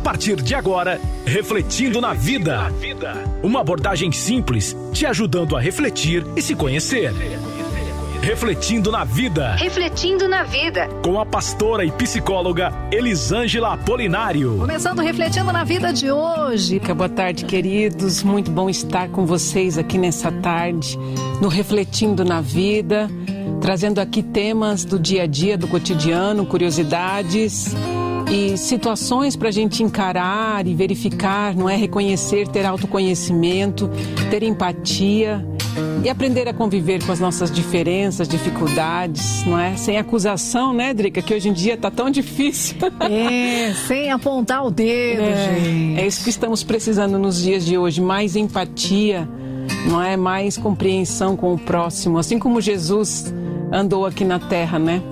partir de agora, Refletindo na Vida. Uma abordagem simples, te ajudando a refletir e se conhecer. Refletindo na Vida. Refletindo na Vida. Com a pastora e psicóloga Elisângela Apolinário. Começando Refletindo na Vida de hoje. Boa tarde, queridos. Muito bom estar com vocês aqui nessa tarde, no Refletindo na Vida, trazendo aqui temas do dia a dia, do cotidiano, curiosidades e situações para a gente encarar e verificar, não é? Reconhecer, ter autoconhecimento, ter empatia e aprender a conviver com as nossas diferenças, dificuldades, não é? Sem acusação, né, Drica? Que hoje em dia está tão difícil. É, sem apontar o dedo, é, gente. É isso que estamos precisando nos dias de hoje, mais empatia, não é? Mais compreensão com o próximo, assim como Jesus andou aqui na terra, né?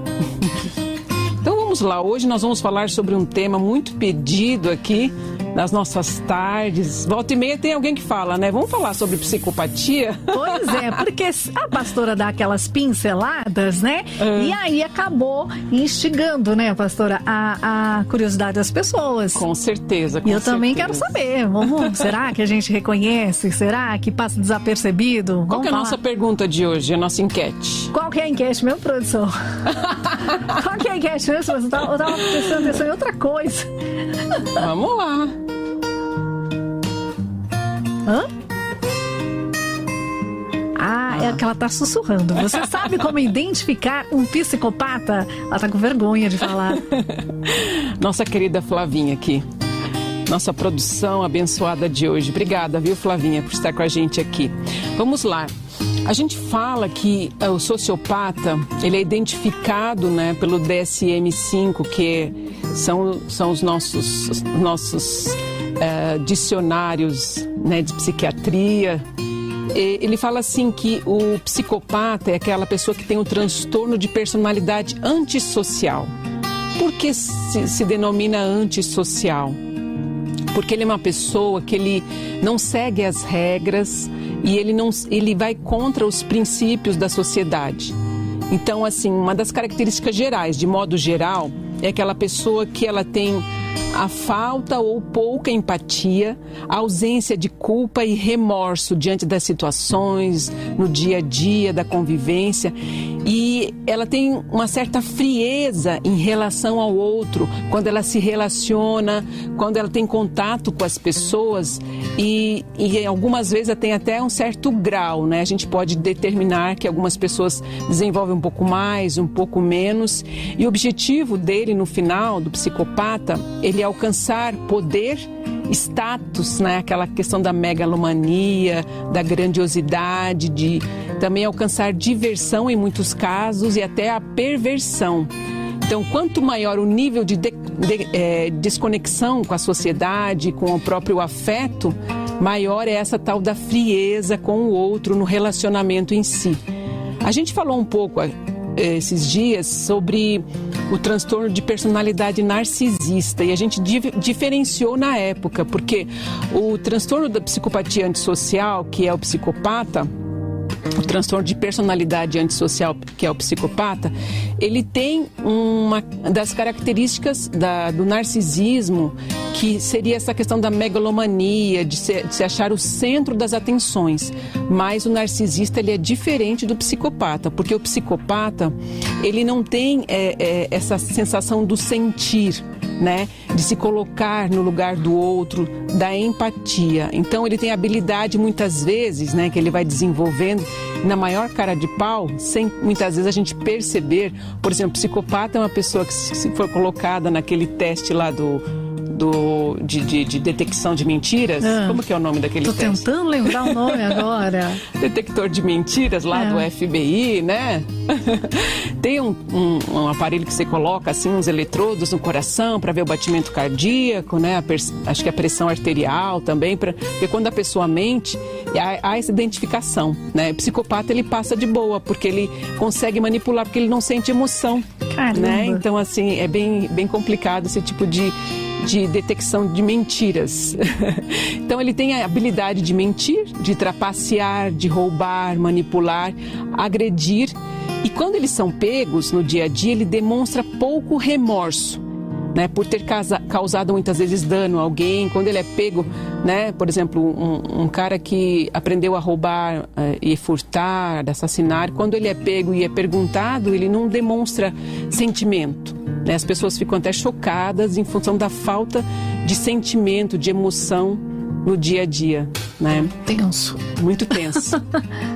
Vamos lá, hoje nós vamos falar sobre um tema muito pedido aqui nas nossas tardes. Volta e meia tem alguém que fala, né? Vamos falar sobre psicopatia? Pois é, porque a pastora dá aquelas pinceladas, né? É. E aí acabou instigando, né, pastora, a, a curiosidade das pessoas. Com certeza, com E eu certeza. também quero saber. Vamos, será que a gente reconhece? Será que passa desapercebido? Qual é a nossa pergunta de hoje, a nossa enquete? Qual que é a enquete, meu produção? Qual que é a mesmo? Eu tava, eu tava prestando atenção em outra coisa. Vamos lá. Hã? Ah, é que ela tá sussurrando. Você sabe como identificar um psicopata? Ela tá com vergonha de falar. Nossa querida Flavinha aqui. Nossa produção abençoada de hoje. Obrigada, viu, Flavinha, por estar com a gente aqui. Vamos lá. A gente fala que uh, o sociopata ele é identificado né, pelo DSM-5, que são, são os nossos, os nossos uh, dicionários né, de psiquiatria. E, ele fala assim que o psicopata é aquela pessoa que tem um transtorno de personalidade antissocial. Por que se, se denomina antissocial? Porque ele é uma pessoa que ele não segue as regras, e ele não ele vai contra os princípios da sociedade. Então, assim, uma das características gerais, de modo geral, é aquela pessoa que ela tem a falta ou pouca empatia, a ausência de culpa e remorso diante das situações, no dia a dia da convivência, e ela tem uma certa frieza em relação ao outro, quando ela se relaciona, quando ela tem contato com as pessoas, e, e algumas vezes ela tem até um certo grau, né? A gente pode determinar que algumas pessoas desenvolvem um pouco mais, um pouco menos, e o objetivo dele no final, do psicopata, ele alcançar poder, status, né? Aquela questão da megalomania, da grandiosidade, de também alcançar diversão em muitos casos e até a perversão. Então, quanto maior o nível de, de, de é, desconexão com a sociedade, com o próprio afeto, maior é essa tal da frieza com o outro no relacionamento em si. A gente falou um pouco esses dias sobre o transtorno de personalidade narcisista. E a gente diferenciou na época, porque o transtorno da psicopatia antissocial, que é o psicopata, o transtorno de personalidade antissocial, que é o psicopata, ele tem uma das características da, do narcisismo, que seria essa questão da megalomania, de se, de se, achar o centro das atenções. Mas o narcisista ele é diferente do psicopata, porque o psicopata ele não tem é, é, essa sensação do sentir né? De se colocar no lugar do outro, da empatia. Então ele tem habilidade muitas vezes, né? Que ele vai desenvolvendo na maior cara de pau, sem muitas vezes a gente perceber. Por exemplo, psicopata é uma pessoa que se for colocada naquele teste lá do do, de, de, de, detecção de mentiras. Ah, Como que é o nome daquele tô teste? Tentando lembrar o nome agora. Detector de mentiras lá é. do FBI, né? Tem um, um, um, aparelho que você coloca assim uns eletrodos no coração para ver o batimento cardíaco, né? acho que a pressão arterial também, pra, porque quando a pessoa mente há, há essa identificação, né? O psicopata ele passa de boa porque ele consegue manipular porque ele não sente emoção, Caramba. né? Então assim é bem bem complicado esse tipo de de detecção de mentiras. então ele tem a habilidade de mentir, de trapacear, de roubar, manipular, agredir. E quando eles são pegos no dia a dia, ele demonstra pouco remorso. né, por ter causado muitas vezes dano a alguém, quando ele é pego, né, por exemplo, um, um cara que aprendeu a roubar uh, e furtar, assassinar, quando ele é pego e é perguntado, ele não demonstra sentimento. Né? As pessoas ficam até chocadas em função da falta de sentimento, de emoção no dia a dia, né? Tenso. Muito tenso.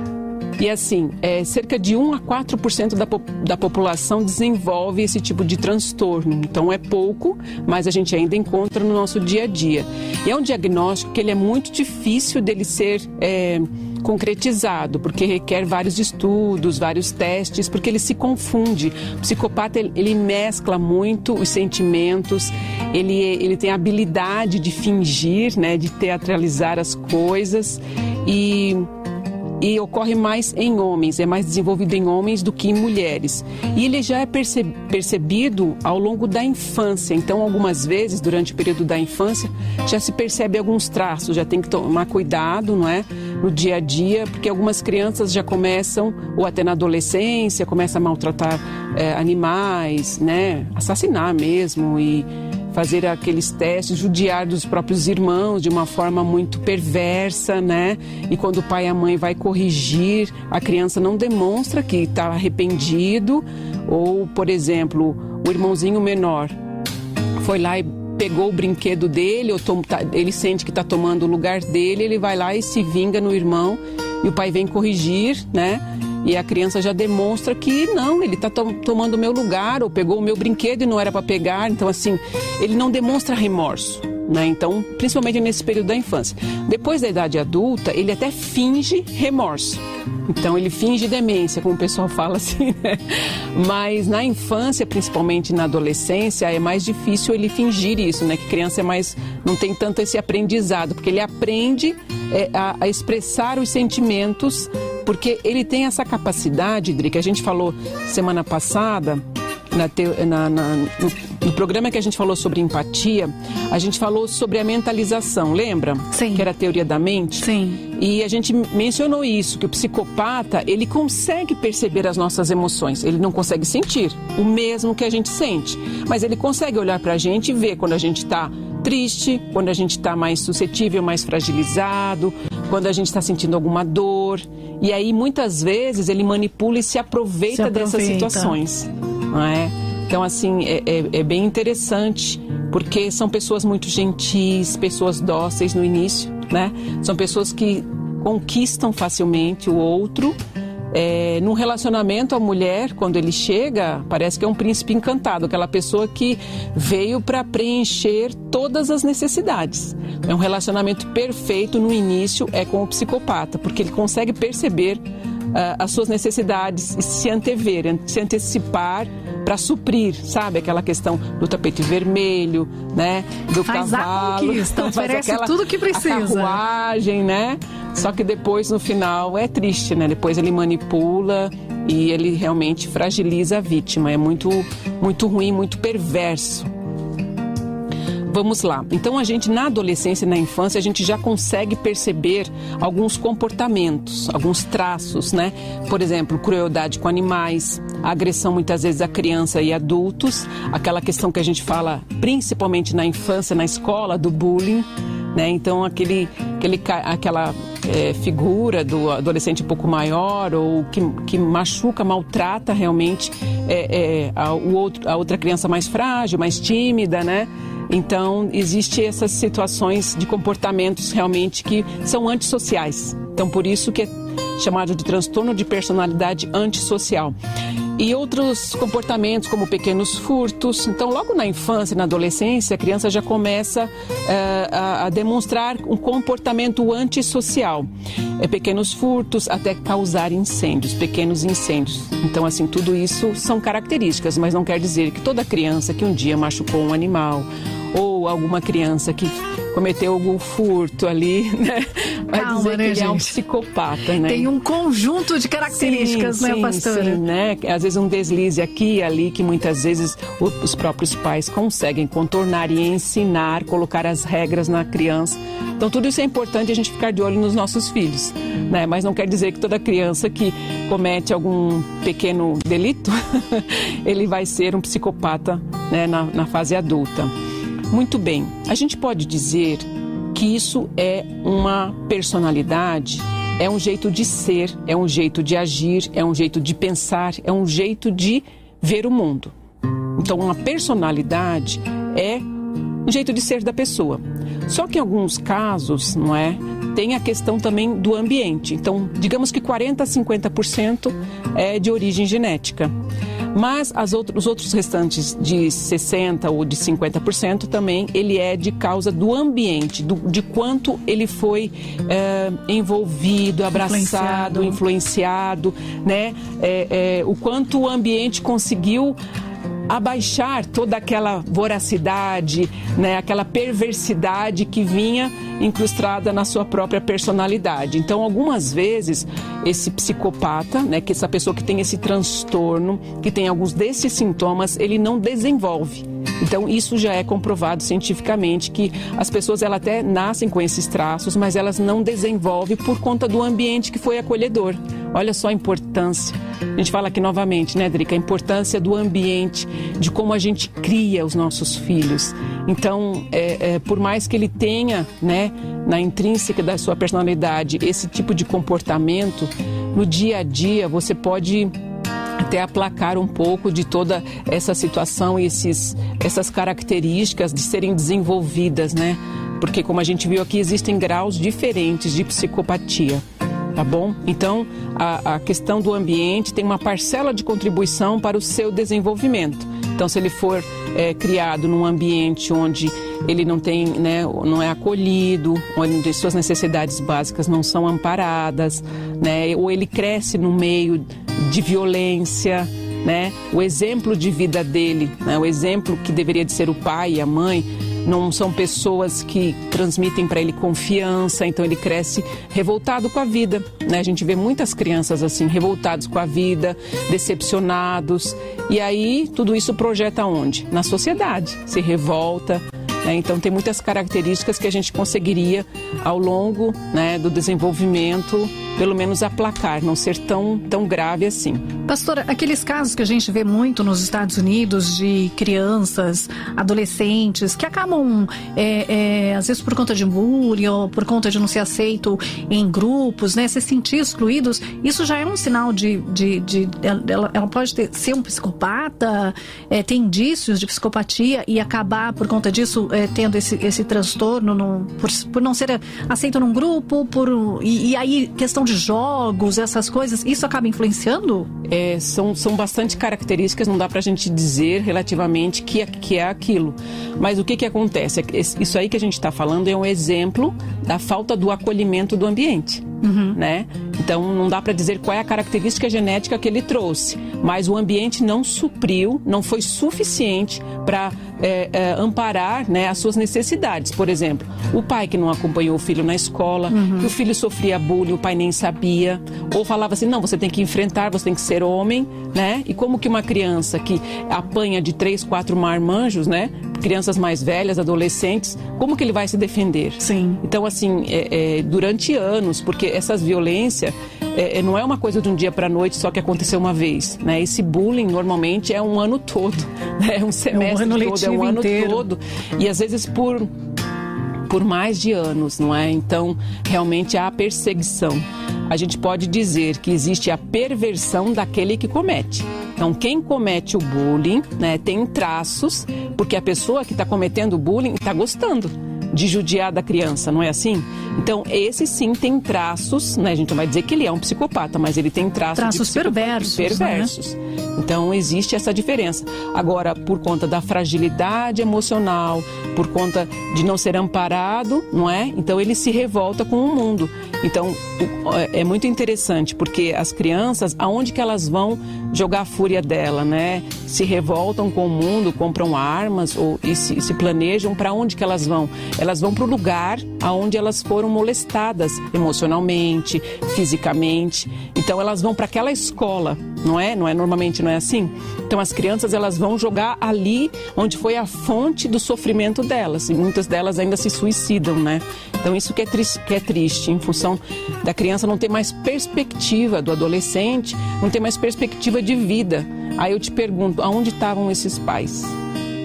E assim, é, cerca de 1 a 4% da, da população desenvolve esse tipo de transtorno. Então é pouco, mas a gente ainda encontra no nosso dia a dia. E é um diagnóstico que ele é muito difícil dele ser é, concretizado, porque requer vários estudos, vários testes, porque ele se confunde. O psicopata ele mescla muito os sentimentos, ele, ele tem a habilidade de fingir, né, de teatralizar as coisas e e ocorre mais em homens, é mais desenvolvido em homens do que em mulheres. E ele já é percebido ao longo da infância, então algumas vezes durante o período da infância já se percebe alguns traços, já tem que tomar cuidado, não é? No dia a dia, porque algumas crianças já começam, ou até na adolescência, começam a maltratar é, animais, né? Assassinar mesmo e fazer aqueles testes, judiar dos próprios irmãos de uma forma muito perversa, né? E quando o pai e a mãe vai corrigir, a criança não demonstra que está arrependido, ou, por exemplo, o irmãozinho menor foi lá e pegou o brinquedo dele, ou tá, ele sente que está tomando o lugar dele, ele vai lá e se vinga no irmão, e o pai vem corrigir, né? E a criança já demonstra que não, ele está to tomando o meu lugar, ou pegou o meu brinquedo e não era para pegar. Então, assim, ele não demonstra remorso. Né? Então, principalmente nesse período da infância. Depois da idade adulta, ele até finge remorso. Então, ele finge demência, como o pessoal fala assim, né? Mas na infância, principalmente na adolescência, é mais difícil ele fingir isso, né? Que criança é mais. não tem tanto esse aprendizado, porque ele aprende é, a, a expressar os sentimentos porque ele tem essa capacidade, Dri, que a gente falou semana passada, na te, na, na, no, no, programa que a gente falou sobre empatia, a gente falou sobre a mentalização, lembra? Sim. Que era a teoria da mente? Sim. E a gente mencionou isso, que o psicopata, ele consegue perceber as nossas emoções, ele não consegue sentir o mesmo que a gente sente, mas ele consegue olhar para a gente e ver quando a gente está triste, quando a gente está mais suscetível, mais fragilizado, quando a gente está sentindo alguma dor. E aí, muitas vezes, ele manipula e se aproveita, se aproveita. dessas situações. Não é? Então, assim, é, é, é bem interessante, porque são pessoas muito gentis, pessoas dóceis no início, né? São pessoas que conquistam facilmente o outro é, num relacionamento, a mulher, quando ele chega, parece que é um príncipe encantado, aquela pessoa que veio para preencher todas as necessidades. É um relacionamento perfeito no início, é com o psicopata, porque ele consegue perceber uh, as suas necessidades e se antever, se antecipar para suprir, sabe? Aquela questão do tapete vermelho, né? Do faz cavalo. A conquista, oferece aquela, tudo que precisa. A carruagem, né? Só que depois, no final, é triste, né? Depois ele manipula e ele realmente fragiliza a vítima. É muito, muito ruim, muito perverso. Vamos lá. Então a gente na adolescência e na infância a gente já consegue perceber alguns comportamentos, alguns traços, né? Por exemplo, crueldade com animais, agressão muitas vezes a criança e adultos, aquela questão que a gente fala principalmente na infância, na escola, do bullying, né? Então aquele, aquele aquela é, figura do adolescente um pouco maior ou que, que machuca, maltrata realmente é, é, a, o outro, a outra criança mais frágil, mais tímida, né? Então, existe essas situações de comportamentos realmente que são antissociais. Então, por isso que é chamado de transtorno de personalidade antissocial. E outros comportamentos, como pequenos furtos. Então, logo na infância e na adolescência, a criança já começa uh, a, a, demonstrar um comportamento antissocial. É, pequenos furtos até causar incêndios, pequenos incêndios. Então, assim, tudo isso são características, mas não quer dizer que toda criança que um dia machucou um animal ou alguma criança que cometeu algum furto ali, né? Vai Calma, dizer né, que ele gente? é um psicopata, né? Tem um conjunto de características, sim, né, sim, pastora? Sim, né? Às vezes um deslize aqui e ali que muitas vezes os próprios pais conseguem contornar e ensinar, colocar as regras na criança. Então tudo isso é importante a gente ficar de olho nos nossos filhos, né? Mas não quer dizer que toda criança que comete algum pequeno delito, ele vai ser um psicopata né, na, na fase adulta. Muito bem, a gente pode dizer que isso é uma personalidade, é um jeito de ser, é um jeito de agir, é um jeito de pensar, é um jeito de ver o mundo. Então, uma personalidade é um jeito de ser da pessoa. Só que em alguns casos, não é? Tem a questão também do ambiente. Então, digamos que 40 a 50% é de origem genética. Mas outros, os outros restantes de 60% ou de 50% também, ele é de causa do ambiente, do, de quanto ele foi é, envolvido, abraçado, influenciado, influenciado né? É, é, o quanto o ambiente conseguiu abaixar toda aquela voracidade, né, aquela perversidade que vinha incrustada na sua própria personalidade. Então, algumas vezes, esse psicopata, né, que essa pessoa que tem esse transtorno, que tem alguns desses sintomas, ele não desenvolve. Então, isso já é comprovado cientificamente que as pessoas elas até nascem com esses traços, mas elas não desenvolvem por conta do ambiente que foi acolhedor. Olha só a importância. A gente fala aqui novamente, né, Drica, a importância do ambiente, de como a gente cria os nossos filhos. Então, é, é, por mais que ele tenha, né, na intrínseca da sua personalidade, esse tipo de comportamento, no dia a dia você pode até aplacar um pouco de toda essa situação e esses, essas características de serem desenvolvidas, né? Porque, como a gente viu aqui, existem graus diferentes de psicopatia tá bom? Então, a, a, questão do ambiente tem uma parcela de contribuição para o seu desenvolvimento. Então, se ele for é, criado num ambiente onde ele não tem, né, não é acolhido, onde suas necessidades básicas não são amparadas, né, ou ele cresce no meio de violência, né, o exemplo de vida dele, né, o exemplo que deveria de ser o pai e a mãe, não são pessoas que transmitem para ele confiança, então ele cresce revoltado com a vida. Né? A gente vê muitas crianças assim, revoltados com a vida, decepcionados. E aí tudo isso projeta onde? Na sociedade. Se revolta, né? Então, tem muitas características que a gente conseguiria, ao longo né, do desenvolvimento, pelo menos aplacar, não ser tão, tão grave assim. Pastora, aqueles casos que a gente vê muito nos Estados Unidos de crianças, adolescentes, que acabam, é, é, às vezes por conta de bullying ou por conta de não ser aceito em grupos, né, se sentir excluídos, isso já é um sinal de. de, de ela, ela pode ter, ser um psicopata, é, ter indícios de psicopatia e acabar por conta disso é, tendo esse, esse transtorno no, por, por não ser aceito num grupo, por, e, e aí questão questão de jogos, essas coisas, isso acaba influenciando? É, são, são bastante características, não dá pra gente dizer relativamente que, é, que é aquilo. Mas o que que acontece? É isso aí que a gente está falando é um exemplo da falta do acolhimento do ambiente. Uhum. Né? Então não dá para dizer qual é a característica genética que ele trouxe, mas o ambiente não supriu, não foi suficiente para é, é, amparar né, as suas necessidades. Por exemplo, o pai que não acompanhou o filho na escola, uhum. que o filho sofria bullying, o pai nem sabia, ou falava assim, não, você tem que enfrentar, você tem que ser homem, né? E como que uma criança que apanha de três, quatro marmanjos, né? Crianças mais velhas, adolescentes, como que ele vai se defender? Sim. Então, assim, é, é durante anos, porque essas violências é, é, não é uma coisa de um dia para noite só que aconteceu uma vez, né? Esse bullying normalmente é um ano todo, né? é um semestre é um todo, é um ano inteiro. todo e às vezes por por mais de anos, não é? Então, realmente há perseguição. A gente pode dizer que existe a perversão daquele que comete. Então, quem comete o bullying, né, tem traços, porque a pessoa que está cometendo o bullying está gostando de judiar da criança, não é assim? Então, esse sim tem traços, né? A gente não vai dizer que ele é um psicopata, mas ele tem traços, traços perversos. perversos. Né? Então, existe essa diferença. Agora, por conta da fragilidade emocional, por conta de não ser amparado, não é? Então, ele se revolta com o mundo. Então, é muito interessante, porque as crianças, aonde que elas vão jogar a fúria dela, né? Se revoltam com o mundo, compram armas ou, e se, se planejam para onde que elas vão? Elas vão para o lugar aonde elas foram molestadas emocionalmente, fisicamente. Então elas vão para aquela escola, não é? Não é normalmente não é assim? Então as crianças elas vão jogar ali onde foi a fonte do sofrimento delas e muitas delas ainda se suicidam, né? Então isso que é triste, que é triste em função da criança não ter mais perspectiva do adolescente, não ter mais perspectiva de vida. Aí eu te pergunto, aonde estavam esses pais?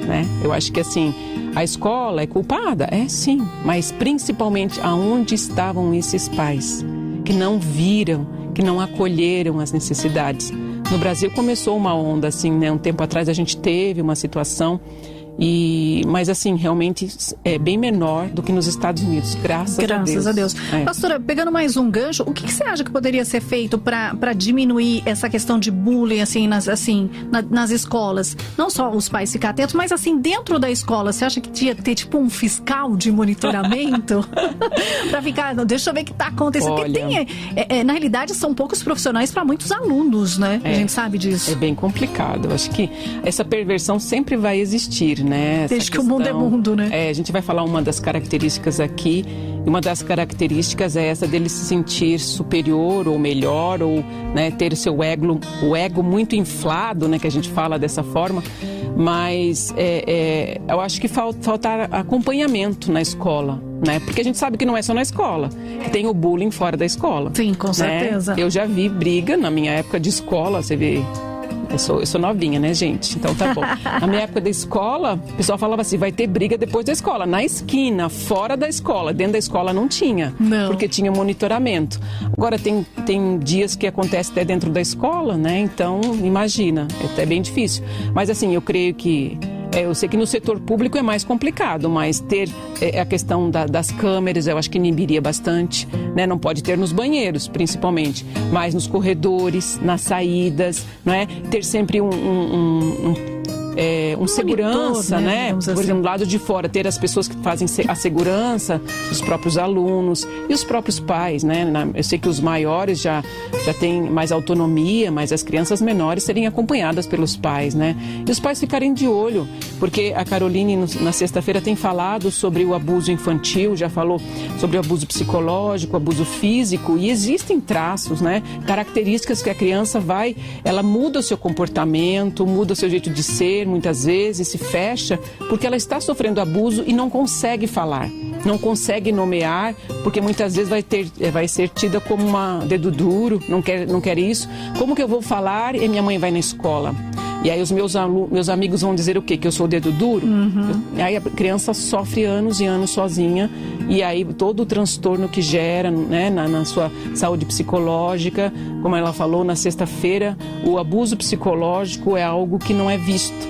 né? Eu acho que assim, a escola é culpada? É sim, mas principalmente aonde estavam esses pais que não viram, que não acolheram as necessidades. No Brasil começou uma onda assim, né? Um tempo atrás a gente teve uma situação e, mas assim, realmente é bem menor do que nos Estados Unidos, graças, graças a Deus. a Deus. É. Pastora, pegando mais um gancho, o que, que você acha que poderia ser feito para diminuir essa questão de bullying assim nas, assim, na, nas escolas? Não só os pais ficar atentos, mas assim, dentro da escola, você acha que tinha que ter tipo um fiscal de monitoramento? para ficar, deixa eu ver o que está acontecendo. Olha, Porque tem, é, é, na realidade, são poucos profissionais para muitos alunos, né? a é. gente sabe disso. É bem complicado. Eu acho que essa perversão sempre vai existir, né? Essa Desde questão, que o mundo é mundo, né? É, a gente vai falar uma das características aqui. E uma das características é essa dele se sentir superior ou melhor, ou né, ter o seu ego, o ego muito inflado, né? Que a gente fala dessa forma. Mas é, é, eu acho que falta, falta acompanhamento na escola, né? Porque a gente sabe que não é só na escola, que tem o bullying fora da escola. Sim, com né? certeza. Eu já vi briga na minha época de escola, você vê eu sou, eu sou novinha, né, gente? Então tá bom. Na minha época da escola, o pessoal falava assim: vai ter briga depois da escola. Na esquina, fora da escola. Dentro da escola não tinha. Não. Porque tinha monitoramento. Agora tem, tem dias que acontece até dentro da escola, né? Então, imagina, é até bem difícil. Mas assim, eu creio que eu sei que no setor público é mais complicado, mas ter é, a questão da, das câmeras eu acho que inibiria bastante. Né? Não pode ter nos banheiros, principalmente, mas nos corredores, nas saídas, não é? Ter sempre um, um, um é, um, um segurança, monitor, né? né? Por assim. exemplo, do lado de fora, ter as pessoas que fazem a segurança, os próprios alunos e os próprios pais, né? Eu sei que os maiores já, já têm mais autonomia, mas as crianças menores serem acompanhadas pelos pais, né? E os pais ficarem de olho, porque a Caroline na sexta-feira tem falado sobre o abuso infantil, já falou sobre o abuso psicológico, abuso físico, e existem traços, né? Características que a criança vai, ela muda o seu comportamento, muda o seu jeito de ser, muitas vezes se fecha porque ela está sofrendo abuso e não consegue falar, não consegue nomear, porque muitas vezes vai, ter, eh, vai ser tida como uma dedo duro, não quer, não quer isso. Como que eu vou falar e minha mãe vai na escola? E aí os meus, meus amigos vão dizer o quê? Que eu sou dedo duro? Uhum. Aí a criança sofre anos e anos sozinha e aí todo o transtorno que gera né, na, na sua saúde psicológica, como ela falou na sexta-feira, o abuso psicológico é algo que não é visto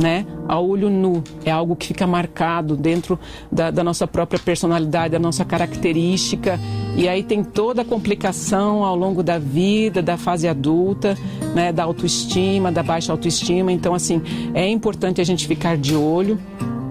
né? A olho nu. É algo que fica marcado dentro da, da, nossa própria personalidade, da nossa característica. E aí tem toda a complicação ao longo da vida, da fase adulta, né? Da autoestima, da baixa autoestima. Então, assim, é importante a gente ficar de olho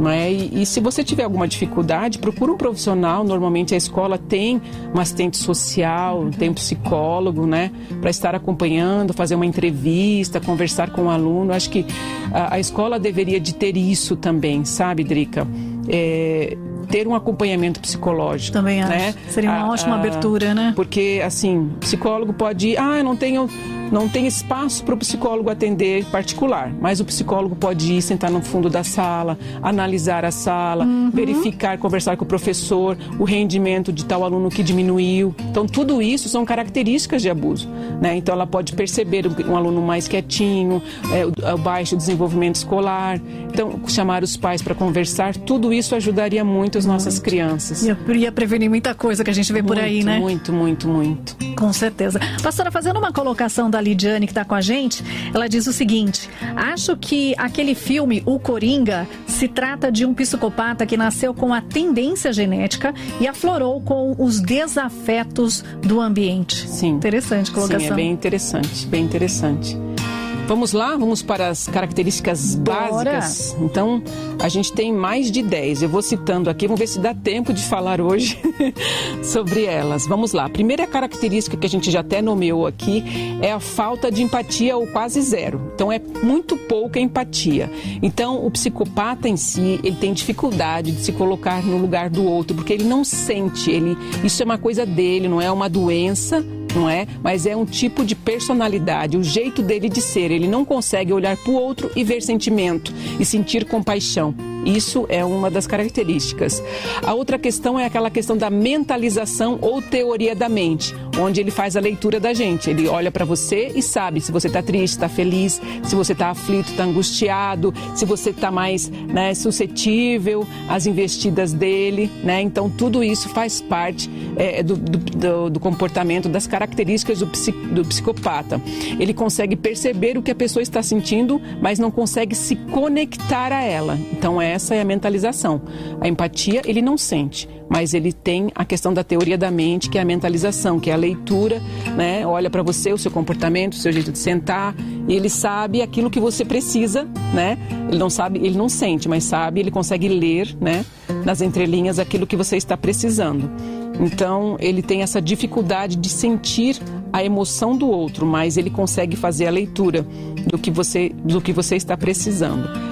é? E, e, se você tiver alguma dificuldade, procura um profissional. Normalmente a escola tem um assistente social, tem um psicólogo, né? Para estar acompanhando, fazer uma entrevista, conversar com o aluno. Acho que a, a escola deveria de ter isso também, sabe, Drica? É, ter um acompanhamento psicológico. Também acho. Né? Seria uma a, ótima a, abertura, né? Porque, assim, psicólogo pode ir, ah, eu não tenho não tem espaço para o psicólogo atender particular, mas o psicólogo pode ir sentar no fundo da sala, analisar a sala, uhum. verificar, conversar com o professor, o rendimento de tal aluno que diminuiu. Então, tudo isso são características de abuso. Né? Então, ela pode perceber um aluno mais quietinho, é, o, o baixo desenvolvimento escolar. Então, chamar os pais para conversar, tudo isso ajudaria muito as nossas muito. crianças. Ia, ia prevenir muita coisa que a gente vê muito, por aí, né? Muito, muito, muito. Com certeza. Pastora, fazendo uma colocação da Lidiane que está com a gente, ela diz o seguinte: acho que aquele filme, O Coringa, se trata de um psicopata que nasceu com a tendência genética e aflorou com os desafetos do ambiente. Sim. Interessante colocação. Sim, é bem interessante, bem interessante. Vamos lá, vamos para as características Bora. básicas. Então, a gente tem mais de 10. Eu vou citando aqui, vamos ver se dá tempo de falar hoje sobre elas. Vamos lá. A primeira característica que a gente já até nomeou aqui é a falta de empatia ou quase zero. Então, é muito pouca empatia. Então, o psicopata em si, ele tem dificuldade de se colocar no lugar do outro, porque ele não sente, ele, isso é uma coisa dele, não é uma doença não é? Mas é um tipo de personalidade, o jeito dele de ser. Ele não consegue olhar para o outro e ver sentimento e sentir compaixão. Isso é uma das características. A outra questão é aquela questão da mentalização ou teoria da mente, onde ele faz a leitura da gente. Ele olha para você e sabe se você está triste, está feliz, se você está aflito, está angustiado, se você está mais né, suscetível às investidas dele. Né? Então, tudo isso faz parte é, do, do, do, comportamento, das características do, do psicopata. Ele consegue perceber o que a pessoa está sentindo, mas não consegue se conectar a ela. Então, essa é a mentalização. A empatia, ele não sente mas ele tem a questão da teoria da mente, que é a mentalização, que é a leitura, né? Olha para você, o seu comportamento, o seu jeito de sentar, e ele sabe aquilo que você precisa, né? Ele não sabe, ele não sente, mas sabe, ele consegue ler, né? Nas entrelinhas aquilo que você está precisando. Então, ele tem essa dificuldade de sentir a emoção do outro, mas ele consegue fazer a leitura do que você, do que você está precisando.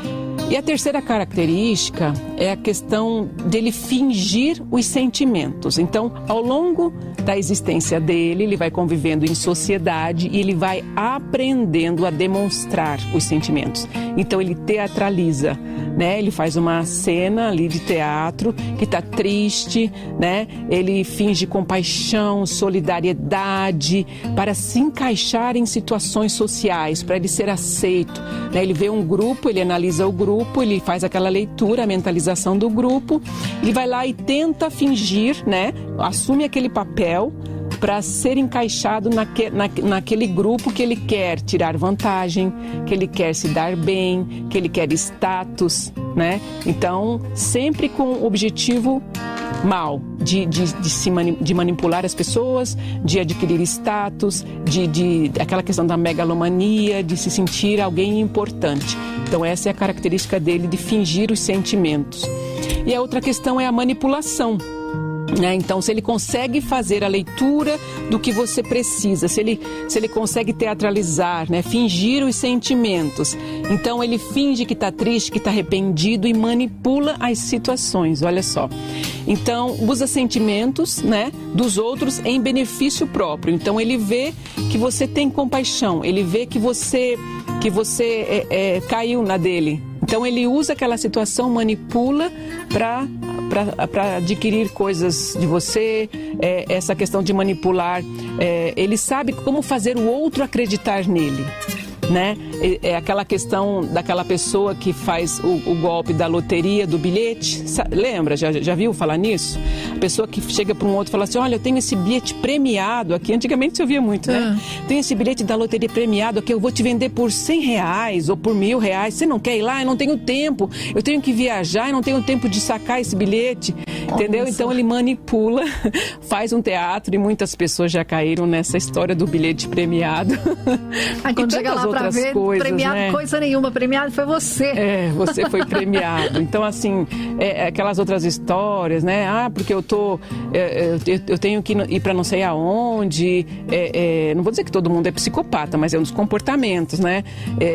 E a terceira característica é a questão dele fingir os sentimentos. Então, ao longo da existência dele, ele vai convivendo em sociedade e ele vai aprendendo a demonstrar os sentimentos. Então, ele teatraliza, né? Ele faz uma cena ali de teatro que está triste, né? Ele finge compaixão, solidariedade para se encaixar em situações sociais, para ele ser aceito. Né? Ele vê um grupo, ele analisa o grupo ele faz aquela leitura, a mentalização do grupo, ele vai lá e tenta fingir, né? Assume aquele papel para ser encaixado naque, na, naquele grupo que ele quer tirar vantagem, que ele quer se dar bem, que ele quer status, né? Então, sempre com o objetivo mal, de, de, de, se mani, de manipular as pessoas, de adquirir status, de, de aquela questão da megalomania, de se sentir alguém importante. Então, essa é a característica dele de fingir os sentimentos. E a outra questão é a manipulação. Né? Então, se ele consegue fazer a leitura do que você precisa, se ele, se ele consegue teatralizar, né? fingir os sentimentos, então ele finge que está triste, que está arrependido e manipula as situações. Olha só. Então, usa sentimentos né, dos outros em benefício próprio. Então, ele vê que você tem compaixão, ele vê que você, que você é, é, caiu na dele. Então, ele usa aquela situação, manipula para para adquirir coisas de você, é, essa questão de manipular. É, ele sabe como fazer o outro acreditar nele né? É, aquela questão daquela pessoa que faz o, o golpe da loteria, do bilhete. Lembra? Já, já viu falar nisso? Pessoa que chega para um outro e fala assim: Olha, eu tenho esse bilhete premiado aqui. Antigamente se ouvia muito, né? Ah. Tenho esse bilhete da loteria premiado aqui, eu vou te vender por 100 reais ou por mil reais. Você não quer ir lá? Eu não tenho tempo. Eu tenho que viajar e não tenho tempo de sacar esse bilhete. Entendeu? Então ele manipula, faz um teatro e muitas pessoas já caíram nessa história do bilhete premiado. Aí quando chega lá pra ver, coisas, premiado né? coisa nenhuma, premiado foi você. É, você foi premiado. então, assim, é, é, aquelas outras histórias, né? Ah, porque eu tô. É, é eu, eu, tenho que ir para não sei aonde. É, é, não vou dizer que todo mundo é psicopata, mas é um dos comportamentos, né?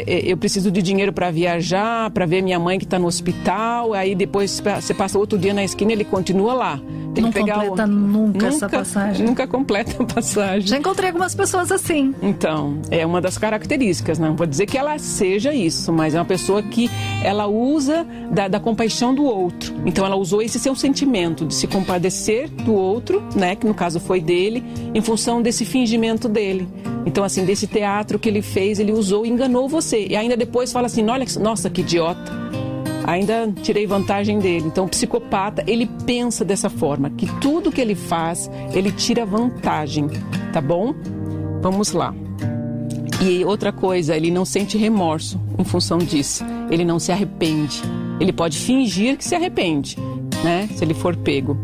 eu preciso de dinheiro para viajar, para ver minha mãe que está no hospital. Aí depois você passa outro dia na esquina e ele continua lá. Tem não que pegar completa o... nunca, nunca essa passagem. Nunca completa a passagem. Já encontrei algumas pessoas assim. Então, é uma das características, não vou dizer que ela seja isso, mas é uma pessoa que ela usa da, da compaixão do outro. Então, ela usou esse seu sentimento de se compadecer do outro, né, que no caso foi dele, em função desse fingimento dele. Então, assim, desse teatro que ele fez, ele usou enganou você. E ainda depois fala assim: olha, nossa, que idiota ainda tirei vantagem dele. Então, o psicopata, ele pensa dessa forma, que tudo que ele faz, ele tira vantagem, tá bom? Vamos lá. E outra coisa, ele não sente remorso em função disso. Ele não se arrepende. Ele pode fingir que se arrepende, né? Se ele for pego.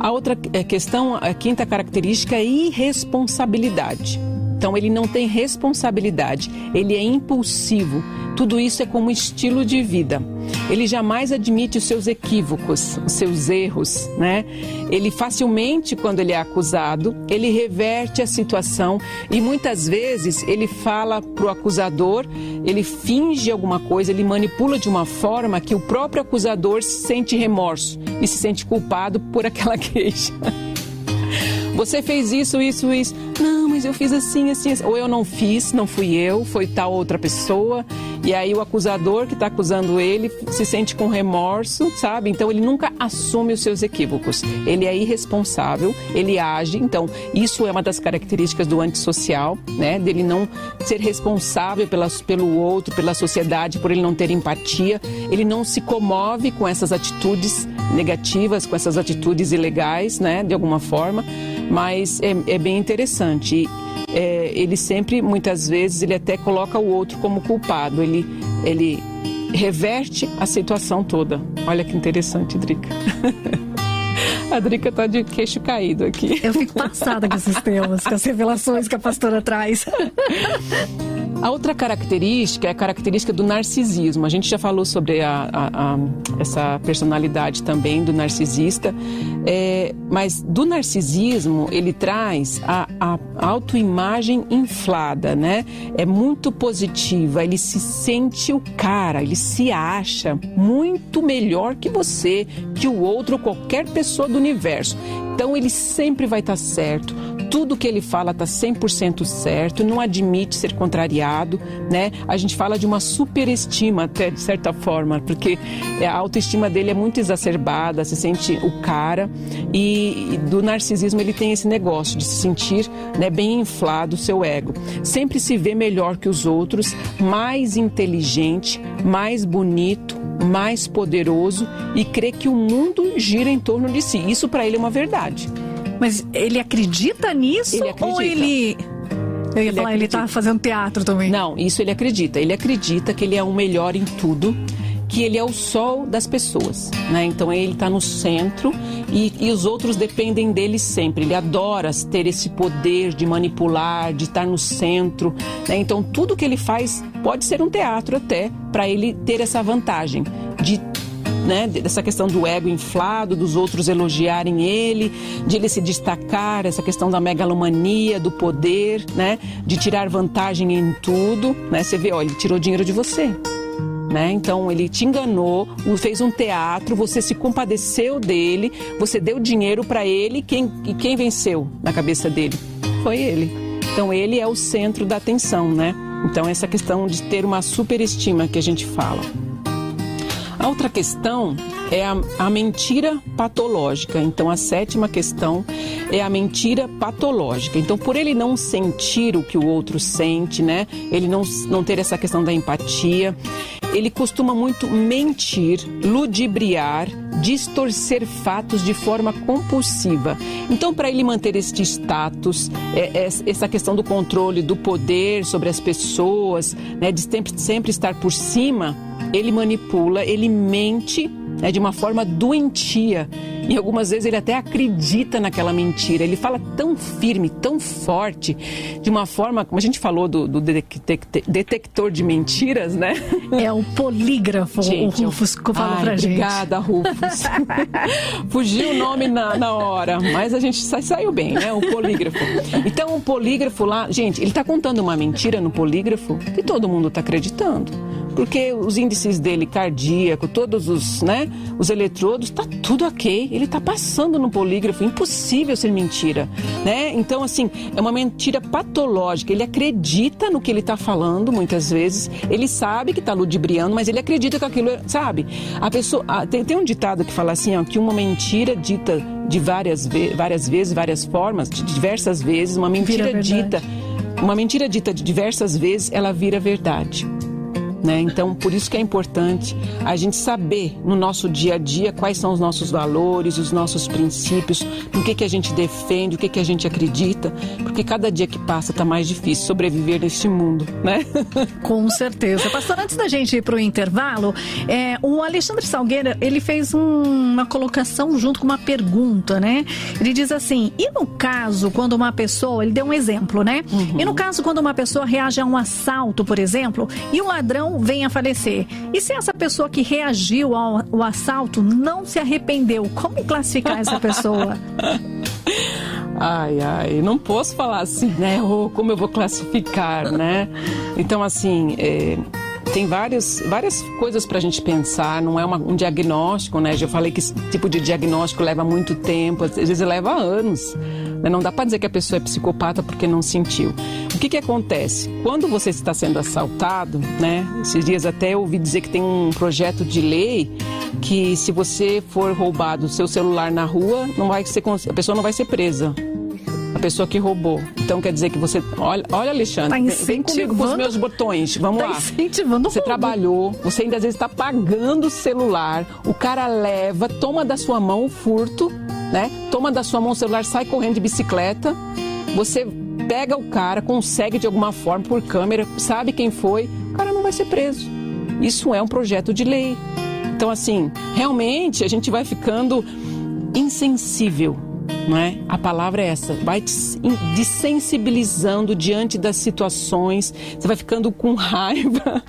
A outra é, questão, a quinta característica é irresponsabilidade. Então ele não tem responsabilidade, ele é impulsivo. Tudo isso é como estilo de vida. Ele jamais admite os seus equívocos, os seus erros, né? Ele facilmente, quando ele é acusado, ele reverte a situação e muitas vezes ele fala para o acusador, ele finge alguma coisa, ele manipula de uma forma que o próprio acusador sente remorso e se sente culpado por aquela queixa. Você fez isso, isso, isso. Não, mas eu fiz assim, assim, assim. Ou eu não fiz, não fui eu, foi tal outra pessoa. E aí o acusador que está acusando ele se sente com remorso, sabe? Então ele nunca assume os seus equívocos. Ele é irresponsável, ele age. Então isso é uma das características do antissocial, né? Dele não ser responsável pela, pelo outro, pela sociedade, por ele não ter empatia. Ele não se comove com essas atitudes negativas, com essas atitudes ilegais, né? De alguma forma. Mas é, é bem interessante é, ele sempre, muitas vezes, ele até coloca o outro como culpado. Ele, ele reverte a situação toda. Olha que interessante, Drica. A Drica tá de queixo caído aqui. Eu fico passada com esses temas, com as revelações que a pastora traz. A outra característica é a característica do narcisismo. A gente já falou sobre a, a, a, essa personalidade também do narcisista, é, mas do narcisismo ele traz a, autoimagem inflada, né? É muito positiva, ele se sente o cara, ele se acha muito melhor que você, que o outro, qualquer pessoa do universo. Então ele sempre vai estar certo tudo que ele fala está 100% certo, não admite ser contrariado, né? A gente fala de uma superestima até de certa forma, porque a autoestima dele é muito exacerbada, se sente o cara e, do narcisismo ele tem esse negócio de se sentir né, bem inflado o seu ego. Sempre se vê melhor que os outros, mais inteligente, mais bonito, mais poderoso e crê que o mundo gira em torno de si. Isso para ele é uma verdade. Mas ele acredita nisso ele acredita. ou ele eu ia ele falar, acredita. ele tá fazendo teatro também. Não, isso ele acredita. Ele acredita que ele é o melhor em tudo, que ele é o sol das pessoas, né? Então ele está no centro e, e, os outros dependem dele sempre. Ele adora ter esse poder de manipular, de estar no centro, né? Então tudo que ele faz pode ser um teatro até para ele ter essa vantagem de né, dessa questão do ego inflado, dos outros elogiarem ele, de ele se destacar, essa questão da megalomania, do poder, né, de tirar vantagem em tudo, né? Você vê, olha, ele tirou dinheiro de você. Né? Então ele te enganou, fez um teatro, você se compadeceu dele, você deu dinheiro para ele, quem, e quem venceu na cabeça dele? Foi ele. Então ele é o centro da atenção, né? Então essa questão de ter uma superestima que a gente fala. Outra questão é a, a, mentira patológica. Então, a sétima questão é a mentira patológica. Então, por ele não sentir o que o outro sente, né? Ele não, não ter essa questão da empatia, ele costuma muito mentir, ludibriar, distorcer fatos de forma compulsiva. Então, para ele manter este status, é, é, essa questão do controle do poder sobre as pessoas, né, de sempre, sempre estar por cima, ele manipula, ele mente né, de uma forma doentia. E algumas vezes ele até acredita naquela mentira. Ele fala tão firme, tão forte, de uma forma, como a gente falou do, do detector de mentiras, né? É o polígrafo, gente, o Rufus fala ai, pra gente. Obrigada, Rufus. Fugiu o nome na, na hora, mas a gente sa saiu bem, né? O polígrafo. Então, o polígrafo lá, gente, ele tá contando uma mentira no polígrafo que todo mundo tá acreditando porque os índices dele cardíaco, todos os, né, os eletrodos, tá tudo ok. Ele tá passando no polígrafo, impossível ser mentira, né? Então assim, é uma mentira patológica. Ele acredita no que ele tá falando muitas vezes. Ele sabe que tá ludibriando, mas ele acredita que aquilo, é, sabe? A pessoa tem, tem um ditado que fala assim, ó, que uma mentira dita de várias, ve várias vezes, várias formas, de diversas vezes, uma mentira dita, uma mentira dita de diversas vezes, ela vira verdade. Né? Então, por isso que é importante a gente saber no nosso dia a dia quais são os nossos valores, os nossos princípios, no que, que a gente defende, o que, que a gente acredita, porque cada dia que passa está mais difícil sobreviver neste mundo, né? Com certeza. Pastor, antes da gente ir para o intervalo, é, o Alexandre Salgueira, ele fez um, uma colocação junto com uma pergunta, né? Ele diz assim, e no caso, quando uma pessoa, ele deu um exemplo, né? Uhum. E no caso, quando uma pessoa reage a um assalto, por exemplo, e o ladrão venha a falecer. E se essa pessoa que reagiu ao, ao assalto não se arrependeu, como classificar essa pessoa? Ai, ai, não posso falar assim, né? Ou como eu vou classificar, né? Então, assim, é, tem várias, várias coisas para a gente pensar, não é uma, um diagnóstico, né? Já falei que esse tipo de diagnóstico leva muito tempo, às vezes leva anos. Né? Não dá para dizer que a pessoa é psicopata porque não sentiu. O que, que acontece? Quando você está sendo assaltado, né? Esses dias até eu ouvi dizer que tem um projeto de lei que se você for roubado o seu celular na rua, não vai ser, a pessoa não vai ser presa pessoa que roubou. Então quer dizer que você. Olha, olha Alexandre, tá vem comigo com os meus botões. Vamos tá lá. Incentivando você trabalhou, você ainda às vezes está pagando o celular, o cara leva, toma da sua mão o furto, né? Toma da sua mão o celular, sai correndo de bicicleta. Você pega o cara, consegue de alguma forma por câmera, sabe quem foi, o cara não vai ser preso. Isso é um projeto de lei. Então, assim, realmente a gente vai ficando insensível não é? A palavra é essa, vai te desensibilizando diante das situações, você vai ficando com raiva.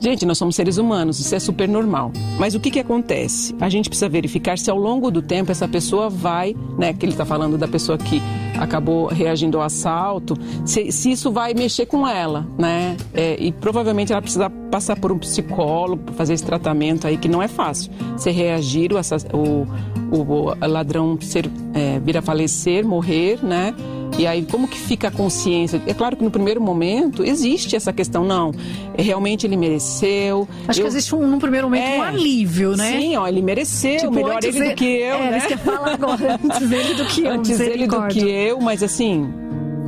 Gente, nós somos seres humanos, isso é super normal. Mas o que, que acontece? A gente precisa verificar se ao longo do tempo essa pessoa vai, né? Que ele está falando da pessoa que acabou reagindo ao assalto, se, se isso vai mexer com ela, né? É, e provavelmente ela precisa passar por um psicólogo, fazer esse tratamento aí, que não é fácil. Se reagir, o, o, o ladrão ser, é, vir a falecer, morrer, né? E aí, como que fica a consciência? É claro que no primeiro momento existe essa questão, não, realmente ele mereceu. Acho eu... que existe um, num primeiro momento é, um alívio, né? Sim, ó, ele mereceu, tipo, melhor ele do que eu, é, né? Você fala agora, antes ele do que eu. Antes ele do que eu, mas assim,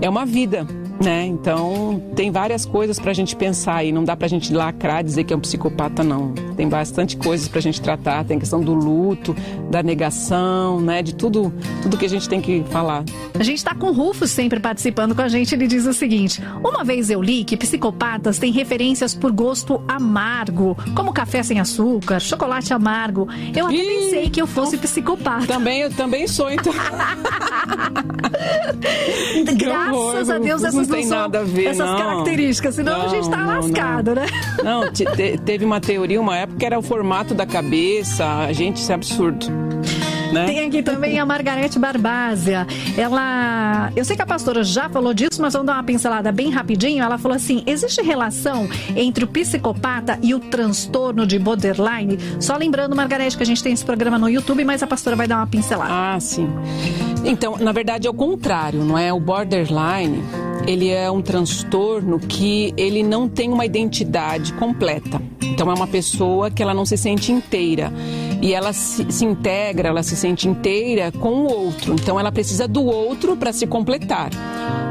é uma vida. Né? Então, tem várias coisas para a gente pensar aí. Não dá para a gente lacrar, dizer que é um psicopata, não. Tem bastante coisas para a gente tratar. Tem a questão do luto, da negação, né? De tudo, tudo que a gente tem que falar. A gente está com o Rufo sempre participando com a gente. Ele diz o seguinte: Uma vez eu li que psicopatas têm referências por gosto amargo, como café sem açúcar, chocolate amargo. Eu até Ih, pensei que eu fosse então, psicopata. Também, eu também sou, então. Graças a Deus, essas tem nada a ver, essas não. características, senão não, a gente tá lascado, não. né? Não, te, teve uma teoria, uma época que era o formato da cabeça, a gente, isso é absurdo. Né? Tem aqui também a Margarete Barbásia. Ela. Eu sei que a pastora já falou disso, mas vamos dar uma pincelada bem rapidinho. Ela falou assim: existe relação entre o psicopata e o transtorno de borderline? Só lembrando, Margarete, que a gente tem esse programa no YouTube, mas a pastora vai dar uma pincelada. Ah, sim. Então, na verdade, é o contrário, não é? O borderline ele é um transtorno que ele não tem uma identidade completa. Então é uma pessoa que ela não se sente inteira e ela se, se, integra, ela se sente inteira com o outro. Então ela precisa do outro para se completar.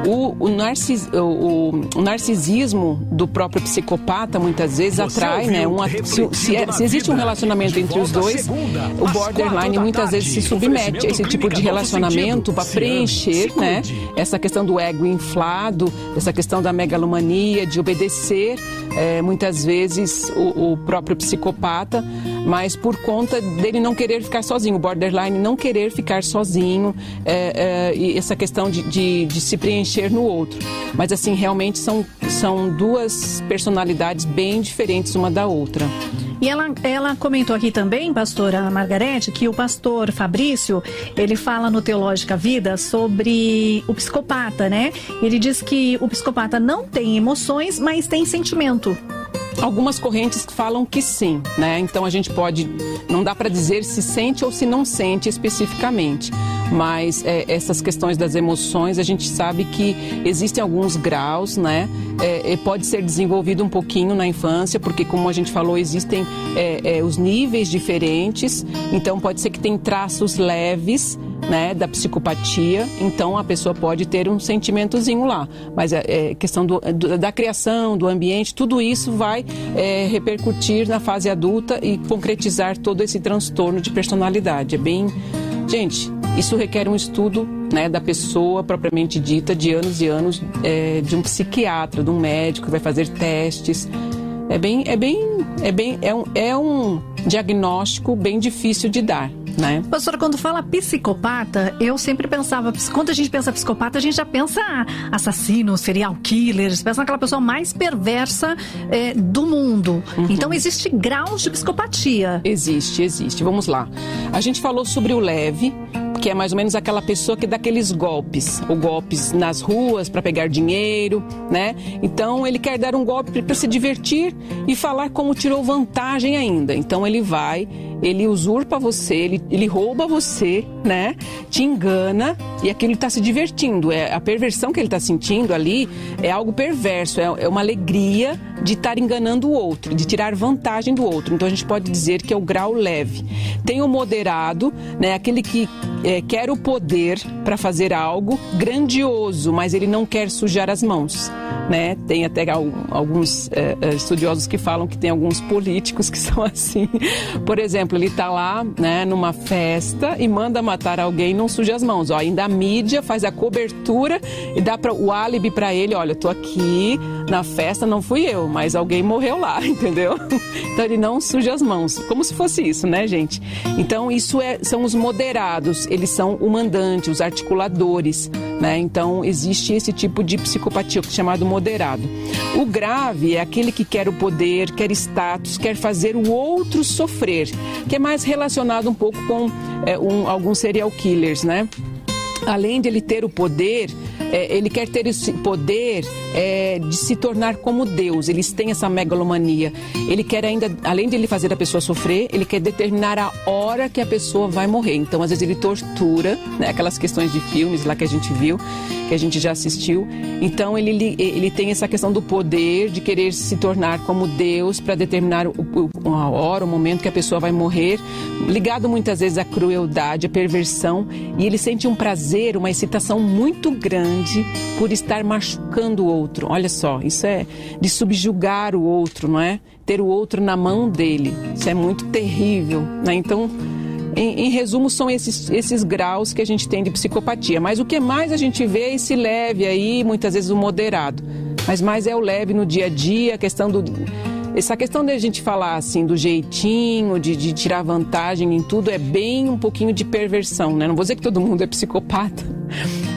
O, o, narcis, o, o, narcisismo do próprio psicopata muitas vezes Você atrai, né? Um, se, se, é, se, existe um relacionamento entre os dois, o borderline muitas vezes se submete a esse tipo de relacionamento para preencher, né? Essa questão do ego inflado, essa questão da megalomania, de obedecer é, muitas vezes o, o próprio psicopata, mas por conta dele não querer ficar sozinho, o borderline não querer ficar sozinho, é, é, e essa questão de, de, de, se preencher no outro. Mas assim, realmente são, são duas personalidades bem diferentes uma da outra. E ela, ela comentou aqui também, pastora Margarete, que o pastor Fabrício, ele fala no Teológica Vida sobre o psicopata, né? Ele diz que o psicopata não tem emoções, mas tem sentimento. Algumas correntes falam que sim, né? Então a gente pode, não dá para dizer se sente ou se não sente especificamente, mas é, essas questões das emoções a gente sabe que existem alguns graus, né? É, pode ser desenvolvido um pouquinho na infância, porque como a gente falou existem é, é os níveis diferentes, então pode ser que tem traços leves né, da psicopatia, então a pessoa pode ter um sentimentozinho lá. Mas é, é questão do, do, da criação, do ambiente, tudo isso vai é, repercutir na fase adulta e concretizar todo esse transtorno de personalidade. É bem. Gente, isso requer um estudo né, da pessoa propriamente dita, de anos e anos, é, de um psiquiatra, de um médico que vai fazer testes. É bem, é bem, é bem, é um, é um diagnóstico bem difícil de dar né? Pastora, quando fala psicopata, eu sempre pensava, quando a gente pensa psicopata, a gente já pensa assassino, serial killers, pensa naquela pessoa mais perversa é, do mundo. Uhum. Então, existe graus de psicopatia. Existe, existe. Vamos lá. A gente falou sobre o leve, que é mais ou menos aquela pessoa que dá aqueles golpes, ou golpes nas ruas para pegar dinheiro, né? Então ele quer dar um golpe para se divertir e falar como tirou vantagem ainda. Então ele vai ele usurpa você, ele, ele rouba você, né? Te engana e aquilo está se divertindo. É, a perversão que ele está sentindo ali é algo perverso, é, é uma alegria de estar enganando o outro, de tirar vantagem do outro. Então a gente pode dizer que é o grau leve. Tem o moderado, né? Aquele que é, quer o poder para fazer algo grandioso, mas ele não quer sujar as mãos. Né? Tem até alguns é, é, estudiosos que falam que tem alguns políticos que são assim. Por exemplo, ele está lá né, numa festa e manda matar alguém não suja as mãos. Ó, ainda a mídia faz a cobertura e dá pra, o álibi para ele: olha, eu tô aqui na festa, não fui eu, mas alguém morreu lá, entendeu? Então ele não suja as mãos. Como se fosse isso, né, gente? Então, isso é, são os moderados eles são o mandante, os articuladores, né? Então existe esse tipo de psicopatia chamado moderado. O grave é aquele que quer o poder, quer status, quer fazer o outro sofrer, que é mais relacionado um pouco com é, um, alguns serial killers, né? Além de ele ter o poder, é, ele quer ter esse poder é, de se tornar como Deus. Eles têm essa megalomania. Ele quer ainda, além de ele fazer a pessoa sofrer, ele quer determinar a hora que a pessoa vai morrer. Então, às vezes, ele tortura, né, aquelas questões de filmes lá que a gente viu, que a gente já assistiu. Então, ele, ele tem essa questão do poder, de querer se tornar como Deus para determinar o, o, a hora, o momento que a pessoa vai morrer, ligado muitas vezes à crueldade, à perversão. E ele sente um prazer, uma excitação muito grande por estar machucando o outro outro. Olha só, isso é de subjugar o outro, não é? Ter o outro na mão dele. Isso é muito terrível, né? Então, em, em, resumo, são esses, esses graus que a gente tem de psicopatia. Mas o que mais a gente vê é esse leve aí, muitas vezes o moderado. Mas mais é o leve no dia a dia, a questão do. Essa questão de a gente falar assim do jeitinho, de, de tirar vantagem em tudo, é bem um pouquinho de perversão, né? Não vou dizer que todo mundo é psicopata,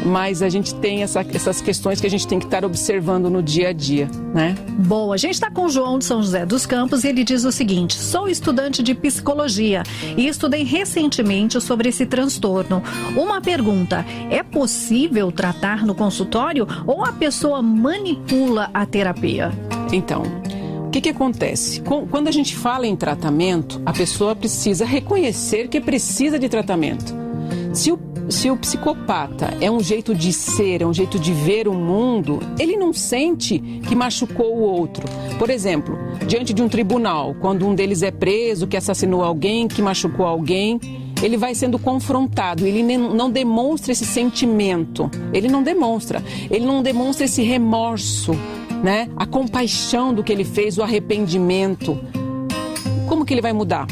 mas a gente tem essa, essas questões que a gente tem que estar observando no dia a dia, né? Boa, a gente está com o João de São José dos Campos e ele diz o seguinte: sou estudante de psicologia e estudei recentemente sobre esse transtorno. Uma pergunta: é possível tratar no consultório ou a pessoa manipula a terapia? Então, que, que acontece? Quando a gente fala em tratamento, a pessoa precisa reconhecer que precisa de tratamento. Se o se o psicopata é um jeito de ser, é um jeito de ver o mundo, ele não sente que machucou o outro. Por exemplo, diante de um tribunal, quando um deles é preso, que assassinou alguém, que machucou alguém, ele vai sendo confrontado, ele não demonstra esse sentimento, ele não demonstra, ele não demonstra esse remorso, né? A compaixão do que ele fez, o arrependimento. Como que ele vai mudar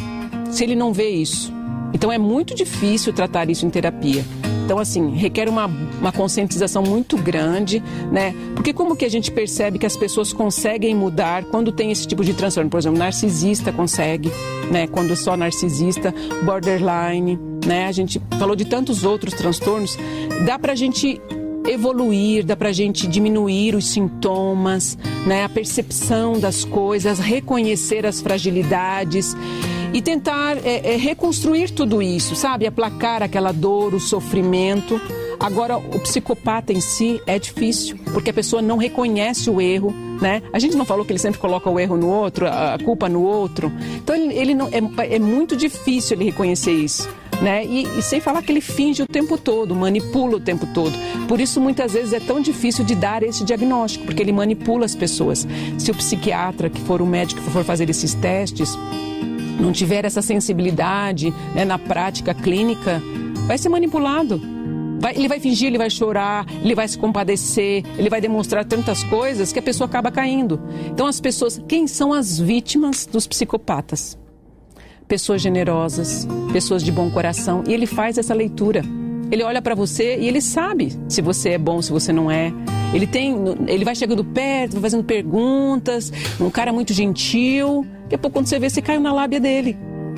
se ele não vê isso? Então é muito difícil tratar isso em terapia. Então, assim, requer uma, uma conscientização muito grande, né? Porque como que a gente percebe que as pessoas conseguem mudar quando tem esse tipo de transtorno? Por exemplo, narcisista consegue, né? Quando é só narcisista, borderline, né? A gente falou de tantos outros transtornos. Dá pra gente evoluir, dá pra gente diminuir os sintomas, né? A percepção das coisas, reconhecer as fragilidades e tentar é, é, reconstruir tudo isso, sabe? Aplacar aquela dor, o sofrimento. Agora, o psicopata em si é difícil, porque a pessoa não reconhece o erro, né? A gente não falou que ele sempre coloca o erro no outro, a culpa no outro. Então, ele, ele não, é, é muito difícil ele reconhecer isso. Né? E, e, sem falar que ele finge o tempo todo, manipula o tempo todo. Por isso, muitas vezes, é tão difícil de dar esse diagnóstico, porque ele manipula as pessoas. Se o psiquiatra, que for o médico que for fazer esses testes, não tiver essa sensibilidade né, na prática clínica, vai ser manipulado. Vai, ele vai fingir, ele vai chorar, ele vai se compadecer, ele vai demonstrar tantas coisas que a pessoa acaba caindo. Então, as pessoas, quem são as vítimas dos psicopatas? Pessoas generosas, pessoas de bom coração, e ele faz essa leitura. Ele olha para você e ele sabe se você é bom, se você não é. Ele tem, ele vai chegando perto, vai fazendo perguntas, um cara muito gentil. Daqui a pouco, quando você vê, você caiu na lábia dele.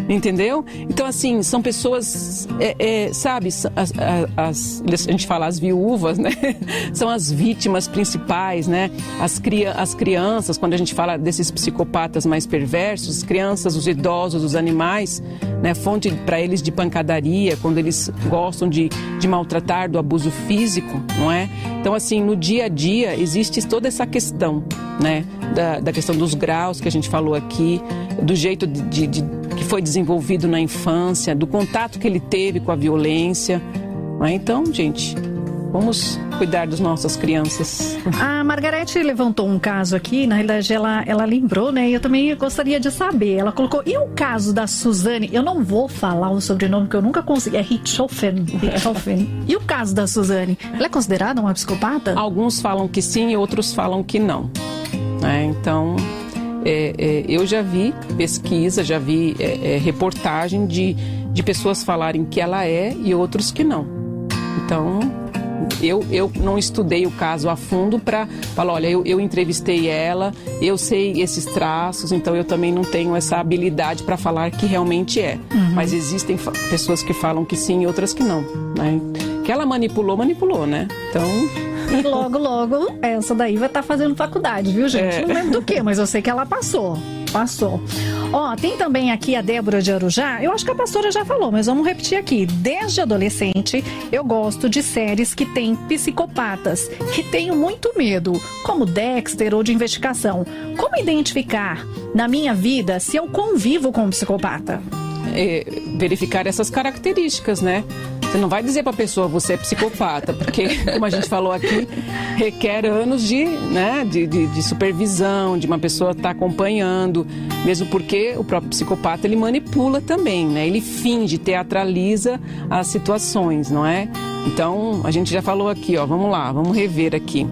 Entendeu? Então, assim, são pessoas, é, é, sabe, as, as, a gente fala as viúvas, né? São as vítimas principais, né? As, cria, as crianças, quando a gente fala desses psicopatas mais perversos, as crianças, os idosos, os animais, né? Fonte para eles de pancadaria, quando eles gostam de, de maltratar, do abuso físico, não é? Então, assim, no dia a dia existe toda essa questão, né? Da, da questão dos graus que a gente falou aqui, do jeito de, de, de que foi desenvolvido na infância, do contato que ele teve com a violência. É? Então, gente, vamos cuidar das nossas crianças. A Margarete levantou um caso aqui, na realidade ela, ela lembrou, né? E eu também gostaria de saber. Ela colocou, e o caso da Suzane? Eu não vou falar o sobrenome que eu nunca consegui, é Richthofen. Richthofen. e o caso da Suzane? Ela é considerada uma psicopata? Alguns falam que sim e outros falam que não. É, então, é, é, eu já vi pesquisa, já vi é, é, reportagem de, de pessoas falarem que ela é e outros que não. Então, eu, eu não estudei o caso a fundo para falar, olha, eu, eu entrevistei ela, eu sei esses traços, então eu também não tenho essa habilidade para falar que realmente é. Uhum. Mas existem pessoas que falam que sim e outras que não. Né? Que ela manipulou, manipulou, né? Então e logo, logo, essa daí vai estar tá fazendo faculdade, viu, gente? É. Não lembro do que, mas eu sei que ela passou. Passou. Ó, tem também aqui a Débora de Arujá. Eu acho que a pastora já falou, mas vamos repetir aqui. Desde adolescente, eu gosto de séries que têm psicopatas, que tenho muito medo, como Dexter ou de investigação. Como identificar na minha vida se eu convivo com um psicopata? É, verificar essas características, né? Você não vai dizer para a pessoa você é psicopata, porque, como a gente falou aqui, requer anos de, né, de, de, de supervisão, de uma pessoa estar tá acompanhando, mesmo porque o próprio psicopata ele manipula também, né? Ele finge, teatraliza as situações, não é? Então, a gente já falou aqui, ó, vamos lá, vamos rever aqui.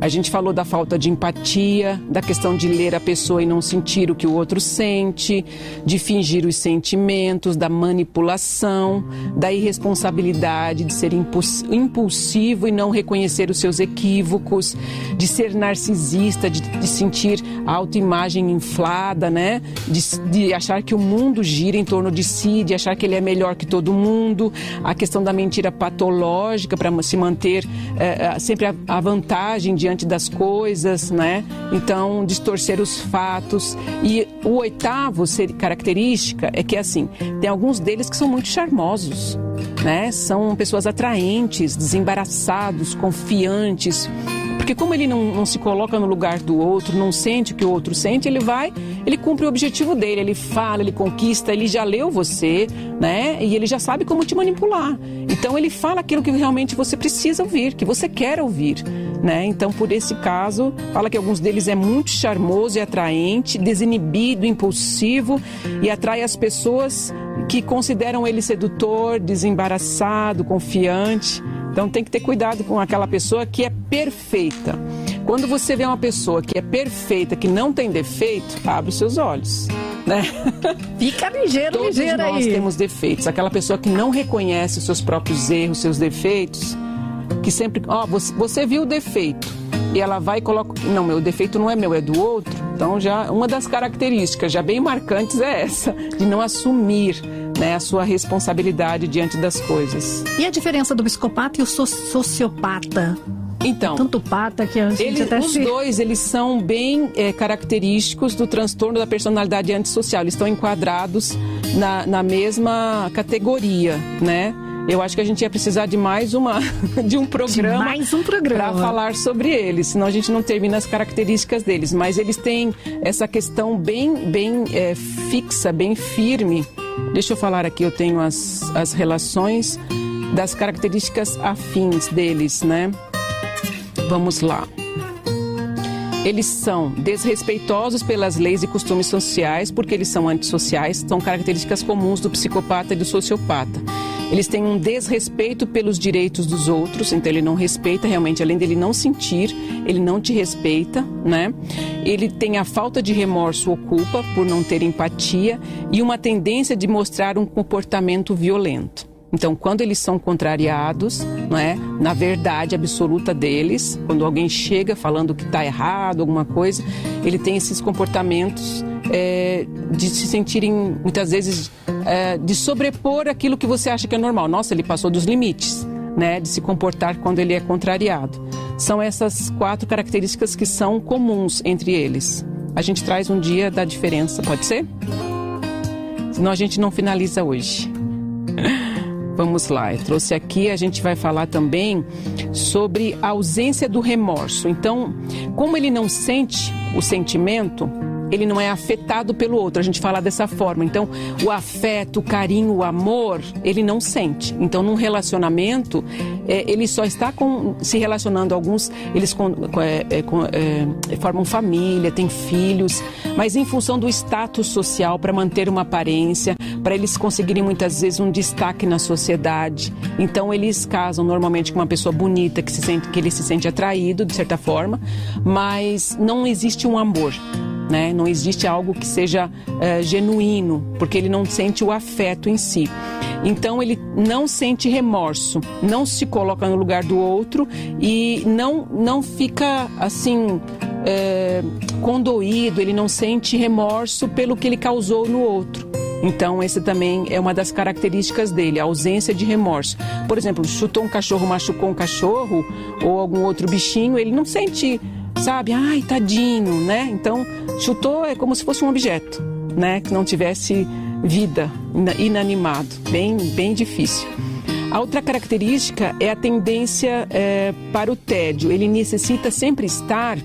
A gente falou da falta de empatia, da questão de ler a pessoa e não sentir o que o outro sente, de fingir os sentimentos, da manipulação, da irresponsabilidade, de ser impulsivo e não reconhecer os seus equívocos, de ser narcisista, de, de sentir a autoimagem inflada, né? De, de achar que o mundo gira em torno de si, de achar que ele é melhor que todo mundo, a questão da mentira patológica para se manter é, sempre a, a vantagem de diante das coisas, né? Então, distorcer os fatos. E o oitavo ser, característica é que, assim, tem alguns deles que são muito charmosos, né? São pessoas atraentes, desembaraçados, confiantes, porque como ele não, não, se coloca no lugar do outro, não sente o que o outro sente, ele vai, ele cumpre o objetivo dele, ele fala, ele conquista, ele já leu você, né? E ele já sabe como te manipular. Então ele fala aquilo que realmente você precisa ouvir, que você quer ouvir. Né? Então, por esse caso, fala que alguns deles é muito charmoso e atraente, desinibido, impulsivo e atrai as pessoas que consideram ele sedutor, desembaraçado, confiante. Então, tem que ter cuidado com aquela pessoa que é perfeita. Quando você vê uma pessoa que é perfeita, que não tem defeito, abre os seus olhos. Né? Fica ligeiro, Todos ligeiro nós aí. temos defeitos. Aquela pessoa que não reconhece os seus próprios erros, seus defeitos, que sempre, ó, oh, você, você viu o defeito e ela vai e coloca, não, meu defeito não é meu, é do outro. Então já uma das características já bem marcantes é essa, de não assumir né, a sua responsabilidade diante das coisas. E a diferença do psicopata e o sociopata? Então, tanto pata que a gente ele, até os se... dois eles são bem é, característicos do transtorno da personalidade antissocial. Eles estão enquadrados na, na mesma categoria, né? Eu acho que a gente ia precisar de mais uma de um programa, de mais um programa para falar sobre eles, senão a gente não termina as características deles. Mas eles têm essa questão bem bem é, fixa, bem firme. Deixa eu falar aqui, eu tenho as, as relações das características afins deles, né? Vamos lá. Eles são desrespeitosos pelas leis e costumes sociais, porque eles são antissociais, são características comuns do psicopata e do sociopata. Eles têm um desrespeito pelos direitos dos outros, então ele não respeita realmente, além dele não sentir, ele não te respeita, né? Ele tem a falta de remorso ou culpa por não ter empatia e uma tendência de mostrar um comportamento violento. Então, quando eles são contrariados, não é, na verdade absoluta deles, quando alguém chega falando que está errado, alguma coisa, ele tem esses comportamentos é, de se sentirem, muitas vezes, é, de sobrepor aquilo que você acha que é normal. Nossa, ele passou dos limites, né, de se comportar quando ele é contrariado. São essas quatro características que são comuns entre eles. A gente traz um dia da diferença, pode ser? Senão a gente não finaliza hoje. Vamos lá, eu trouxe aqui, a gente vai falar também sobre a ausência do remorso. Então, como ele não sente o sentimento, ele não é afetado pelo outro. A gente fala dessa forma. Então, o afeto, o carinho, o amor, ele não sente. Então, num relacionamento, é, ele só está com, se relacionando. Alguns, eles com, é, é, é, formam família, têm filhos, mas em função do status social, para manter uma aparência, para eles conseguirem muitas vezes um destaque na sociedade. Então, eles casam normalmente com uma pessoa bonita, que, se sente, que ele se sente atraído, de certa forma, mas não existe um amor né? Não existe algo que seja é, genuíno, porque ele não sente o afeto em si. Então ele não sente remorso, não se coloca no lugar do outro e não, não fica assim é, condoído, ele não sente remorso pelo que ele causou no outro. Então, esse também é uma das características dele, a ausência de remorso. Por exemplo, chutou um cachorro, machucou um cachorro ou algum outro bichinho, ele não sente sabe? Ai, tadinho, né? Então, chutou é como se fosse um objeto, né? Que não tivesse vida, inanimado. Bem, bem difícil. A outra característica é a tendência é, para o tédio. Ele necessita sempre estar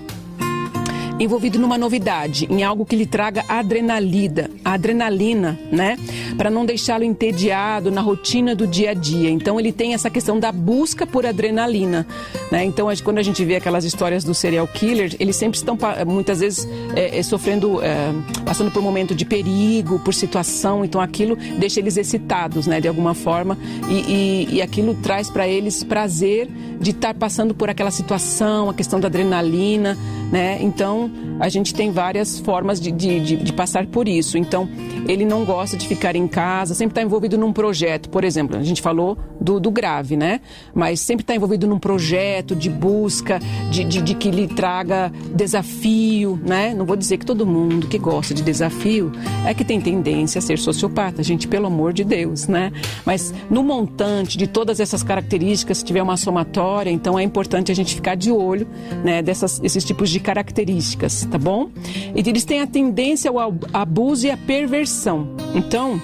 envolvido numa novidade, em algo que lhe traga adrenalina, adrenalina, né? Para não deixá-lo entediado na rotina do dia a dia. Então ele tem essa questão da busca por adrenalina, né? Então quando a gente vê aquelas histórias do serial killer, eles sempre estão muitas vezes é, é, sofrendo, é, passando por um momento de perigo, por situação. Então aquilo deixa eles excitados, né? De alguma forma e, e, e aquilo traz para eles prazer de estar passando por aquela situação, a questão da adrenalina, né? Então a gente tem várias formas de, de, de, de passar por isso. Então ele não gosta de ficar em casa, sempre está envolvido num projeto. Por exemplo, a gente falou do, do grave, né? Mas sempre está envolvido num projeto de busca, de, de, de, que lhe traga desafio, né? Não vou dizer que todo mundo que gosta de desafio é que tem tendência a ser sociopata, gente, pelo amor de Deus, né? Mas no montante de todas essas características, se tiver uma somatória, então é importante a gente ficar de olho, né? Dessas, esses tipos de características, tá bom? E eles têm a tendência ao abuso e à perversão. Então,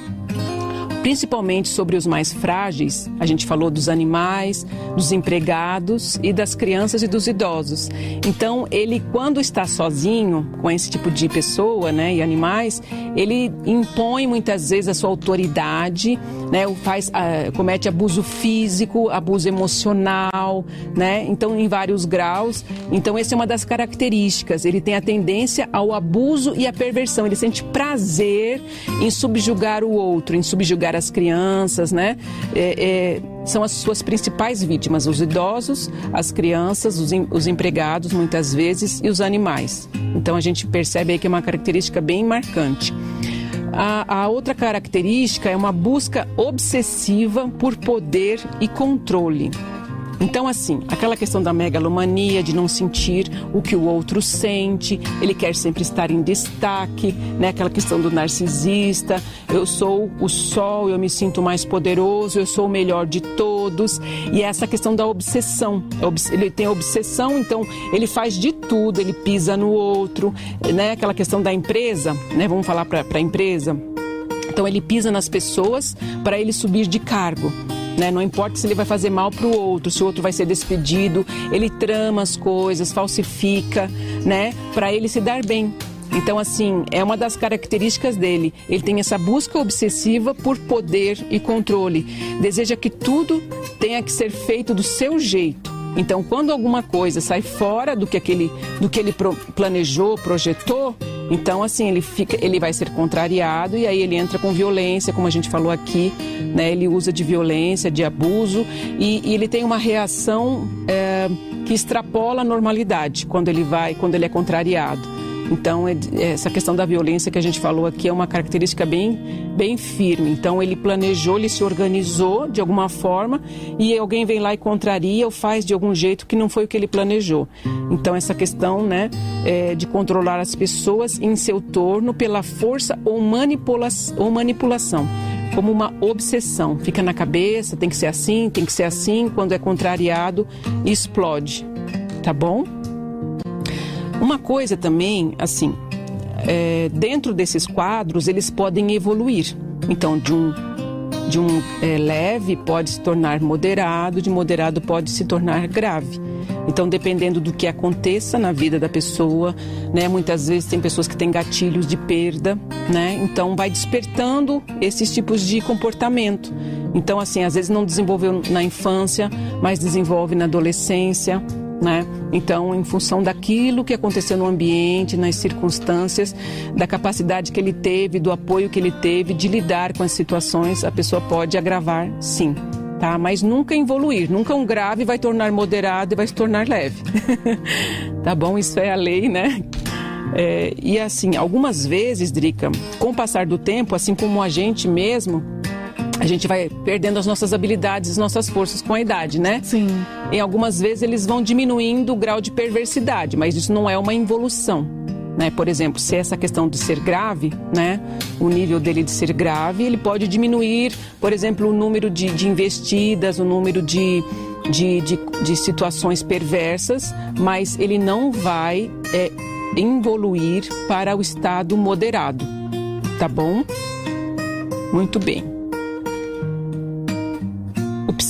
principalmente sobre os mais frágeis. A gente falou dos animais, dos empregados e das crianças e dos idosos. Então, ele quando está sozinho com esse tipo de pessoa, né, e animais, ele impõe muitas vezes a sua autoridade, né, faz, uh, comete abuso físico, abuso emocional, né, então em vários graus. Então, essa é uma das características. Ele tem a tendência ao abuso e à perversão. Ele sente prazer em subjugar o outro, em subjugar as crianças, né? É, é, são as suas principais vítimas, os idosos, as crianças, os, em, os empregados, muitas vezes, e os animais. Então a gente percebe aí que é uma característica bem marcante. A, a, outra característica é uma busca obsessiva por poder e controle. Então, assim, aquela questão da megalomania, de não sentir o que o outro sente, ele quer sempre estar em destaque, né? Aquela questão do narcisista, eu sou o sol, eu me sinto mais poderoso, eu sou o melhor de todos. E é essa questão da obsessão. Ele tem obsessão, então ele faz de tudo, ele pisa no outro, né? Aquela questão da empresa, né? Vamos falar para a empresa. Então ele pisa nas pessoas para ele subir de cargo. Né? Não importa se ele vai fazer mal para o outro, se o outro vai ser despedido, ele trama as coisas, falsifica, né? Para ele se dar bem. Então, assim, é uma das características dele. Ele tem essa busca obsessiva por poder e controle. Deseja que tudo tenha que ser feito do seu jeito. Então, quando alguma coisa sai fora do que, aquele, do que ele planejou, projetou, então, assim, ele, fica, ele vai ser contrariado e aí ele entra com violência, como a gente falou aqui, né? Ele usa de violência, de abuso e, e ele tem uma reação é, que extrapola a normalidade quando ele vai, quando ele é contrariado. Então, é, essa questão da violência que a gente falou aqui é uma característica bem, bem firme. Então, ele planejou, ele se organizou de alguma forma e alguém vem lá e contraria ou faz de algum jeito que não foi o que ele planejou. Então, essa questão né, é, de controlar as pessoas em seu torno pela força ou, manipula ou manipulação como uma obsessão. Fica na cabeça, tem que ser assim, tem que ser assim. Quando é contrariado, explode. Tá bom? Uma coisa também, assim, é, dentro desses quadros, eles podem evoluir. Então, de um, de um é, leve pode se tornar moderado, de moderado pode se tornar grave. Então, dependendo do que aconteça na vida da pessoa, né, muitas vezes tem pessoas que têm gatilhos de perda, né? Então, vai despertando esses tipos de comportamento. Então, assim, às vezes não desenvolveu na infância, mas desenvolve na adolescência, né? Então, em função daquilo que aconteceu no ambiente, nas circunstâncias, da capacidade que ele teve, do apoio que ele teve de lidar com as situações, a pessoa pode agravar, sim. Tá? Mas nunca evoluir, nunca um grave vai tornar moderado e vai se tornar leve. tá bom? Isso é a lei, né? É, e assim, algumas vezes, Drica, com o passar do tempo, assim como a gente mesmo, a gente vai perdendo as nossas habilidades, as nossas forças com a idade, né? Sim. Em algumas vezes eles vão diminuindo o grau de perversidade, mas isso não é uma involução. Né? Por exemplo, se essa questão de ser grave, né? o nível dele de ser grave, ele pode diminuir, por exemplo, o número de, de investidas, o número de, de, de, de, situações perversas, mas ele não vai é, evoluir para o estado moderado. Tá bom? Muito bem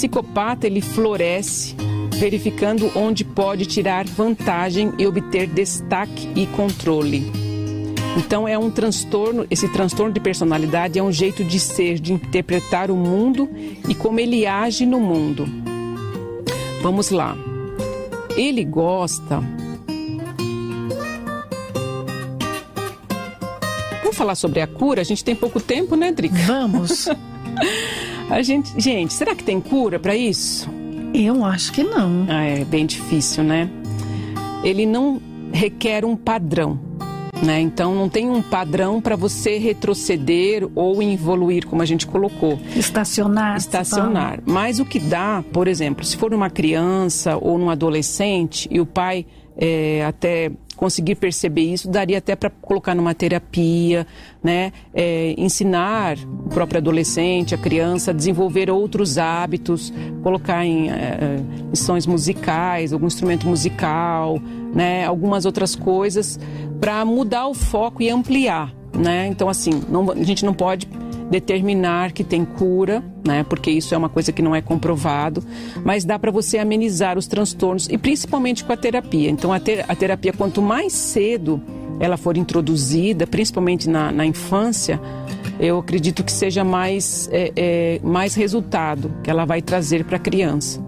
psicopata ele floresce verificando onde pode tirar vantagem e obter destaque e controle. Então é um transtorno, esse transtorno de personalidade é um jeito de ser, de interpretar o mundo e como ele age no mundo. Vamos lá. Ele gosta Vamos falar sobre a cura? A gente tem pouco tempo, né, Drica? Vamos. A gente, gente, será que tem cura para isso? Eu acho que não. Ah, é bem difícil, né? Ele não requer um padrão, né? Então não tem um padrão para você retroceder ou evoluir, como a gente colocou. Estacionar. Estacionar. Mas o que dá, por exemplo, se for uma criança ou um adolescente e o pai é, até conseguir perceber isso, daria até para colocar numa terapia, né? É, ensinar o próprio adolescente, a criança, a desenvolver outros hábitos, colocar em é, lições musicais, algum instrumento musical, né? Algumas outras coisas para mudar o foco e ampliar, né? Então, assim, não, a gente não pode determinar que tem cura, né? Porque isso é uma coisa que não é comprovado, mas dá para você amenizar os transtornos e principalmente com a terapia. Então a, ter, a terapia quanto mais cedo ela for introduzida, principalmente na, na infância, eu acredito que seja mais, é, é, mais resultado que ela vai trazer para a criança.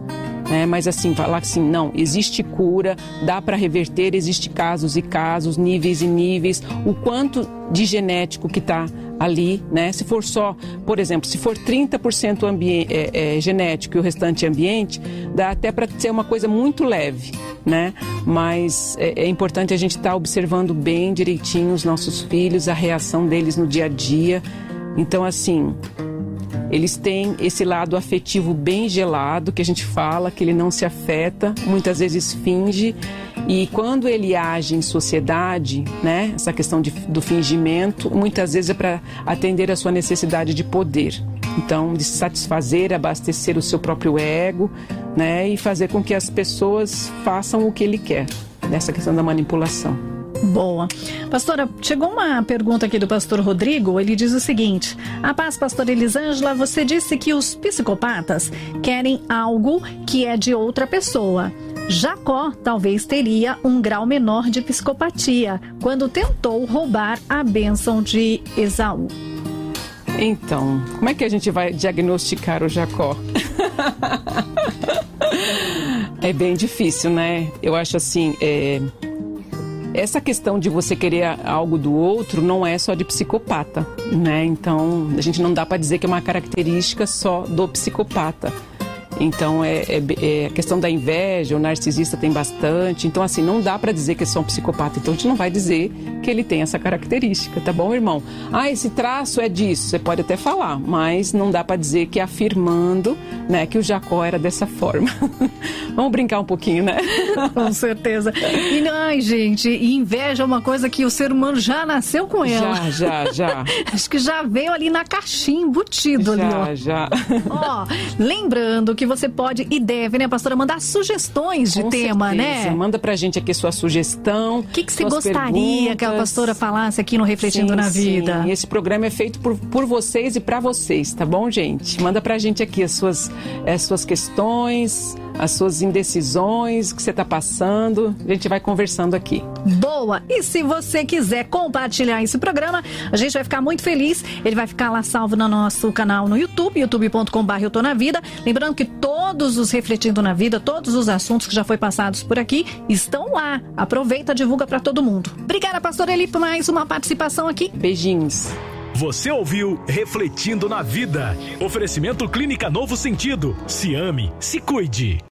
É, mas assim, falar assim, não, existe cura, dá para reverter, existe casos e casos, níveis e níveis, o quanto de genético que está ali, né? Se for só, por exemplo, se for 30% ambiente, é, é, genético e o restante ambiente, dá até para ser uma coisa muito leve, né? Mas é, é importante a gente estar tá observando bem direitinho os nossos filhos, a reação deles no dia a dia. Então, assim, eles têm esse lado afetivo bem gelado, que a gente fala, que ele não se afeta, muitas vezes finge e quando ele age em sociedade, né, essa questão de, do fingimento, muitas vezes é para atender a sua necessidade de poder. Então, de satisfazer, abastecer o seu próprio ego, né, e fazer com que as pessoas façam o que ele quer. Nessa questão da manipulação. Boa. Pastora, chegou uma pergunta aqui do pastor Rodrigo. Ele diz o seguinte: A paz, pastor Elisângela, você disse que os psicopatas querem algo que é de outra pessoa. Jacó talvez teria um grau menor de psicopatia quando tentou roubar a bênção de Esaú. Então, como é que a gente vai diagnosticar o Jacó? é bem difícil, né? Eu acho assim, é... essa questão de você querer algo do outro não é só de psicopata, né? Então, a gente não dá para dizer que é uma característica só do psicopata então, é, é, é, a questão da inveja, o narcisista tem bastante. Então, assim, não dá para dizer que é só um psicopata. Então, a gente não vai dizer que ele tem essa característica, tá bom, irmão? Ah, esse traço é disso, você pode até falar, mas não dá para dizer que afirmando, né, que o Jacó era dessa forma. Vamos brincar um pouquinho, né? com certeza. E ai, gente, inveja é uma coisa que o ser humano já nasceu com ela. Já, já, já. Acho que já veio ali na caixinha embutido já, ali, ó. Já, Ó, lembrando que você pode e deve, né, pastora, mandar sugestões de Com tema, certeza. né? Manda pra gente aqui sua sugestão. O que, que você gostaria que a perguntas. pastora falasse aqui no Refletindo Sim, na sim. Vida? E esse programa é feito por, por vocês e para vocês, tá bom, gente? Manda pra gente aqui as suas, as suas questões, as suas indecisões, o que você tá passando. A gente vai conversando aqui. Boa! E se você quiser compartilhar esse programa, a gente vai ficar muito feliz. Ele vai ficar lá salvo no nosso canal no YouTube, youtube.com.br Eu Tô Na Vida. Lembrando que todos os Refletindo na Vida, todos os assuntos que já foi passados por aqui, estão lá. Aproveita, divulga para todo mundo. Obrigada, pastora Eli, por mais uma participação aqui. Beijinhos. Você ouviu Refletindo na Vida. Oferecimento Clínica Novo Sentido. Se ame, se cuide.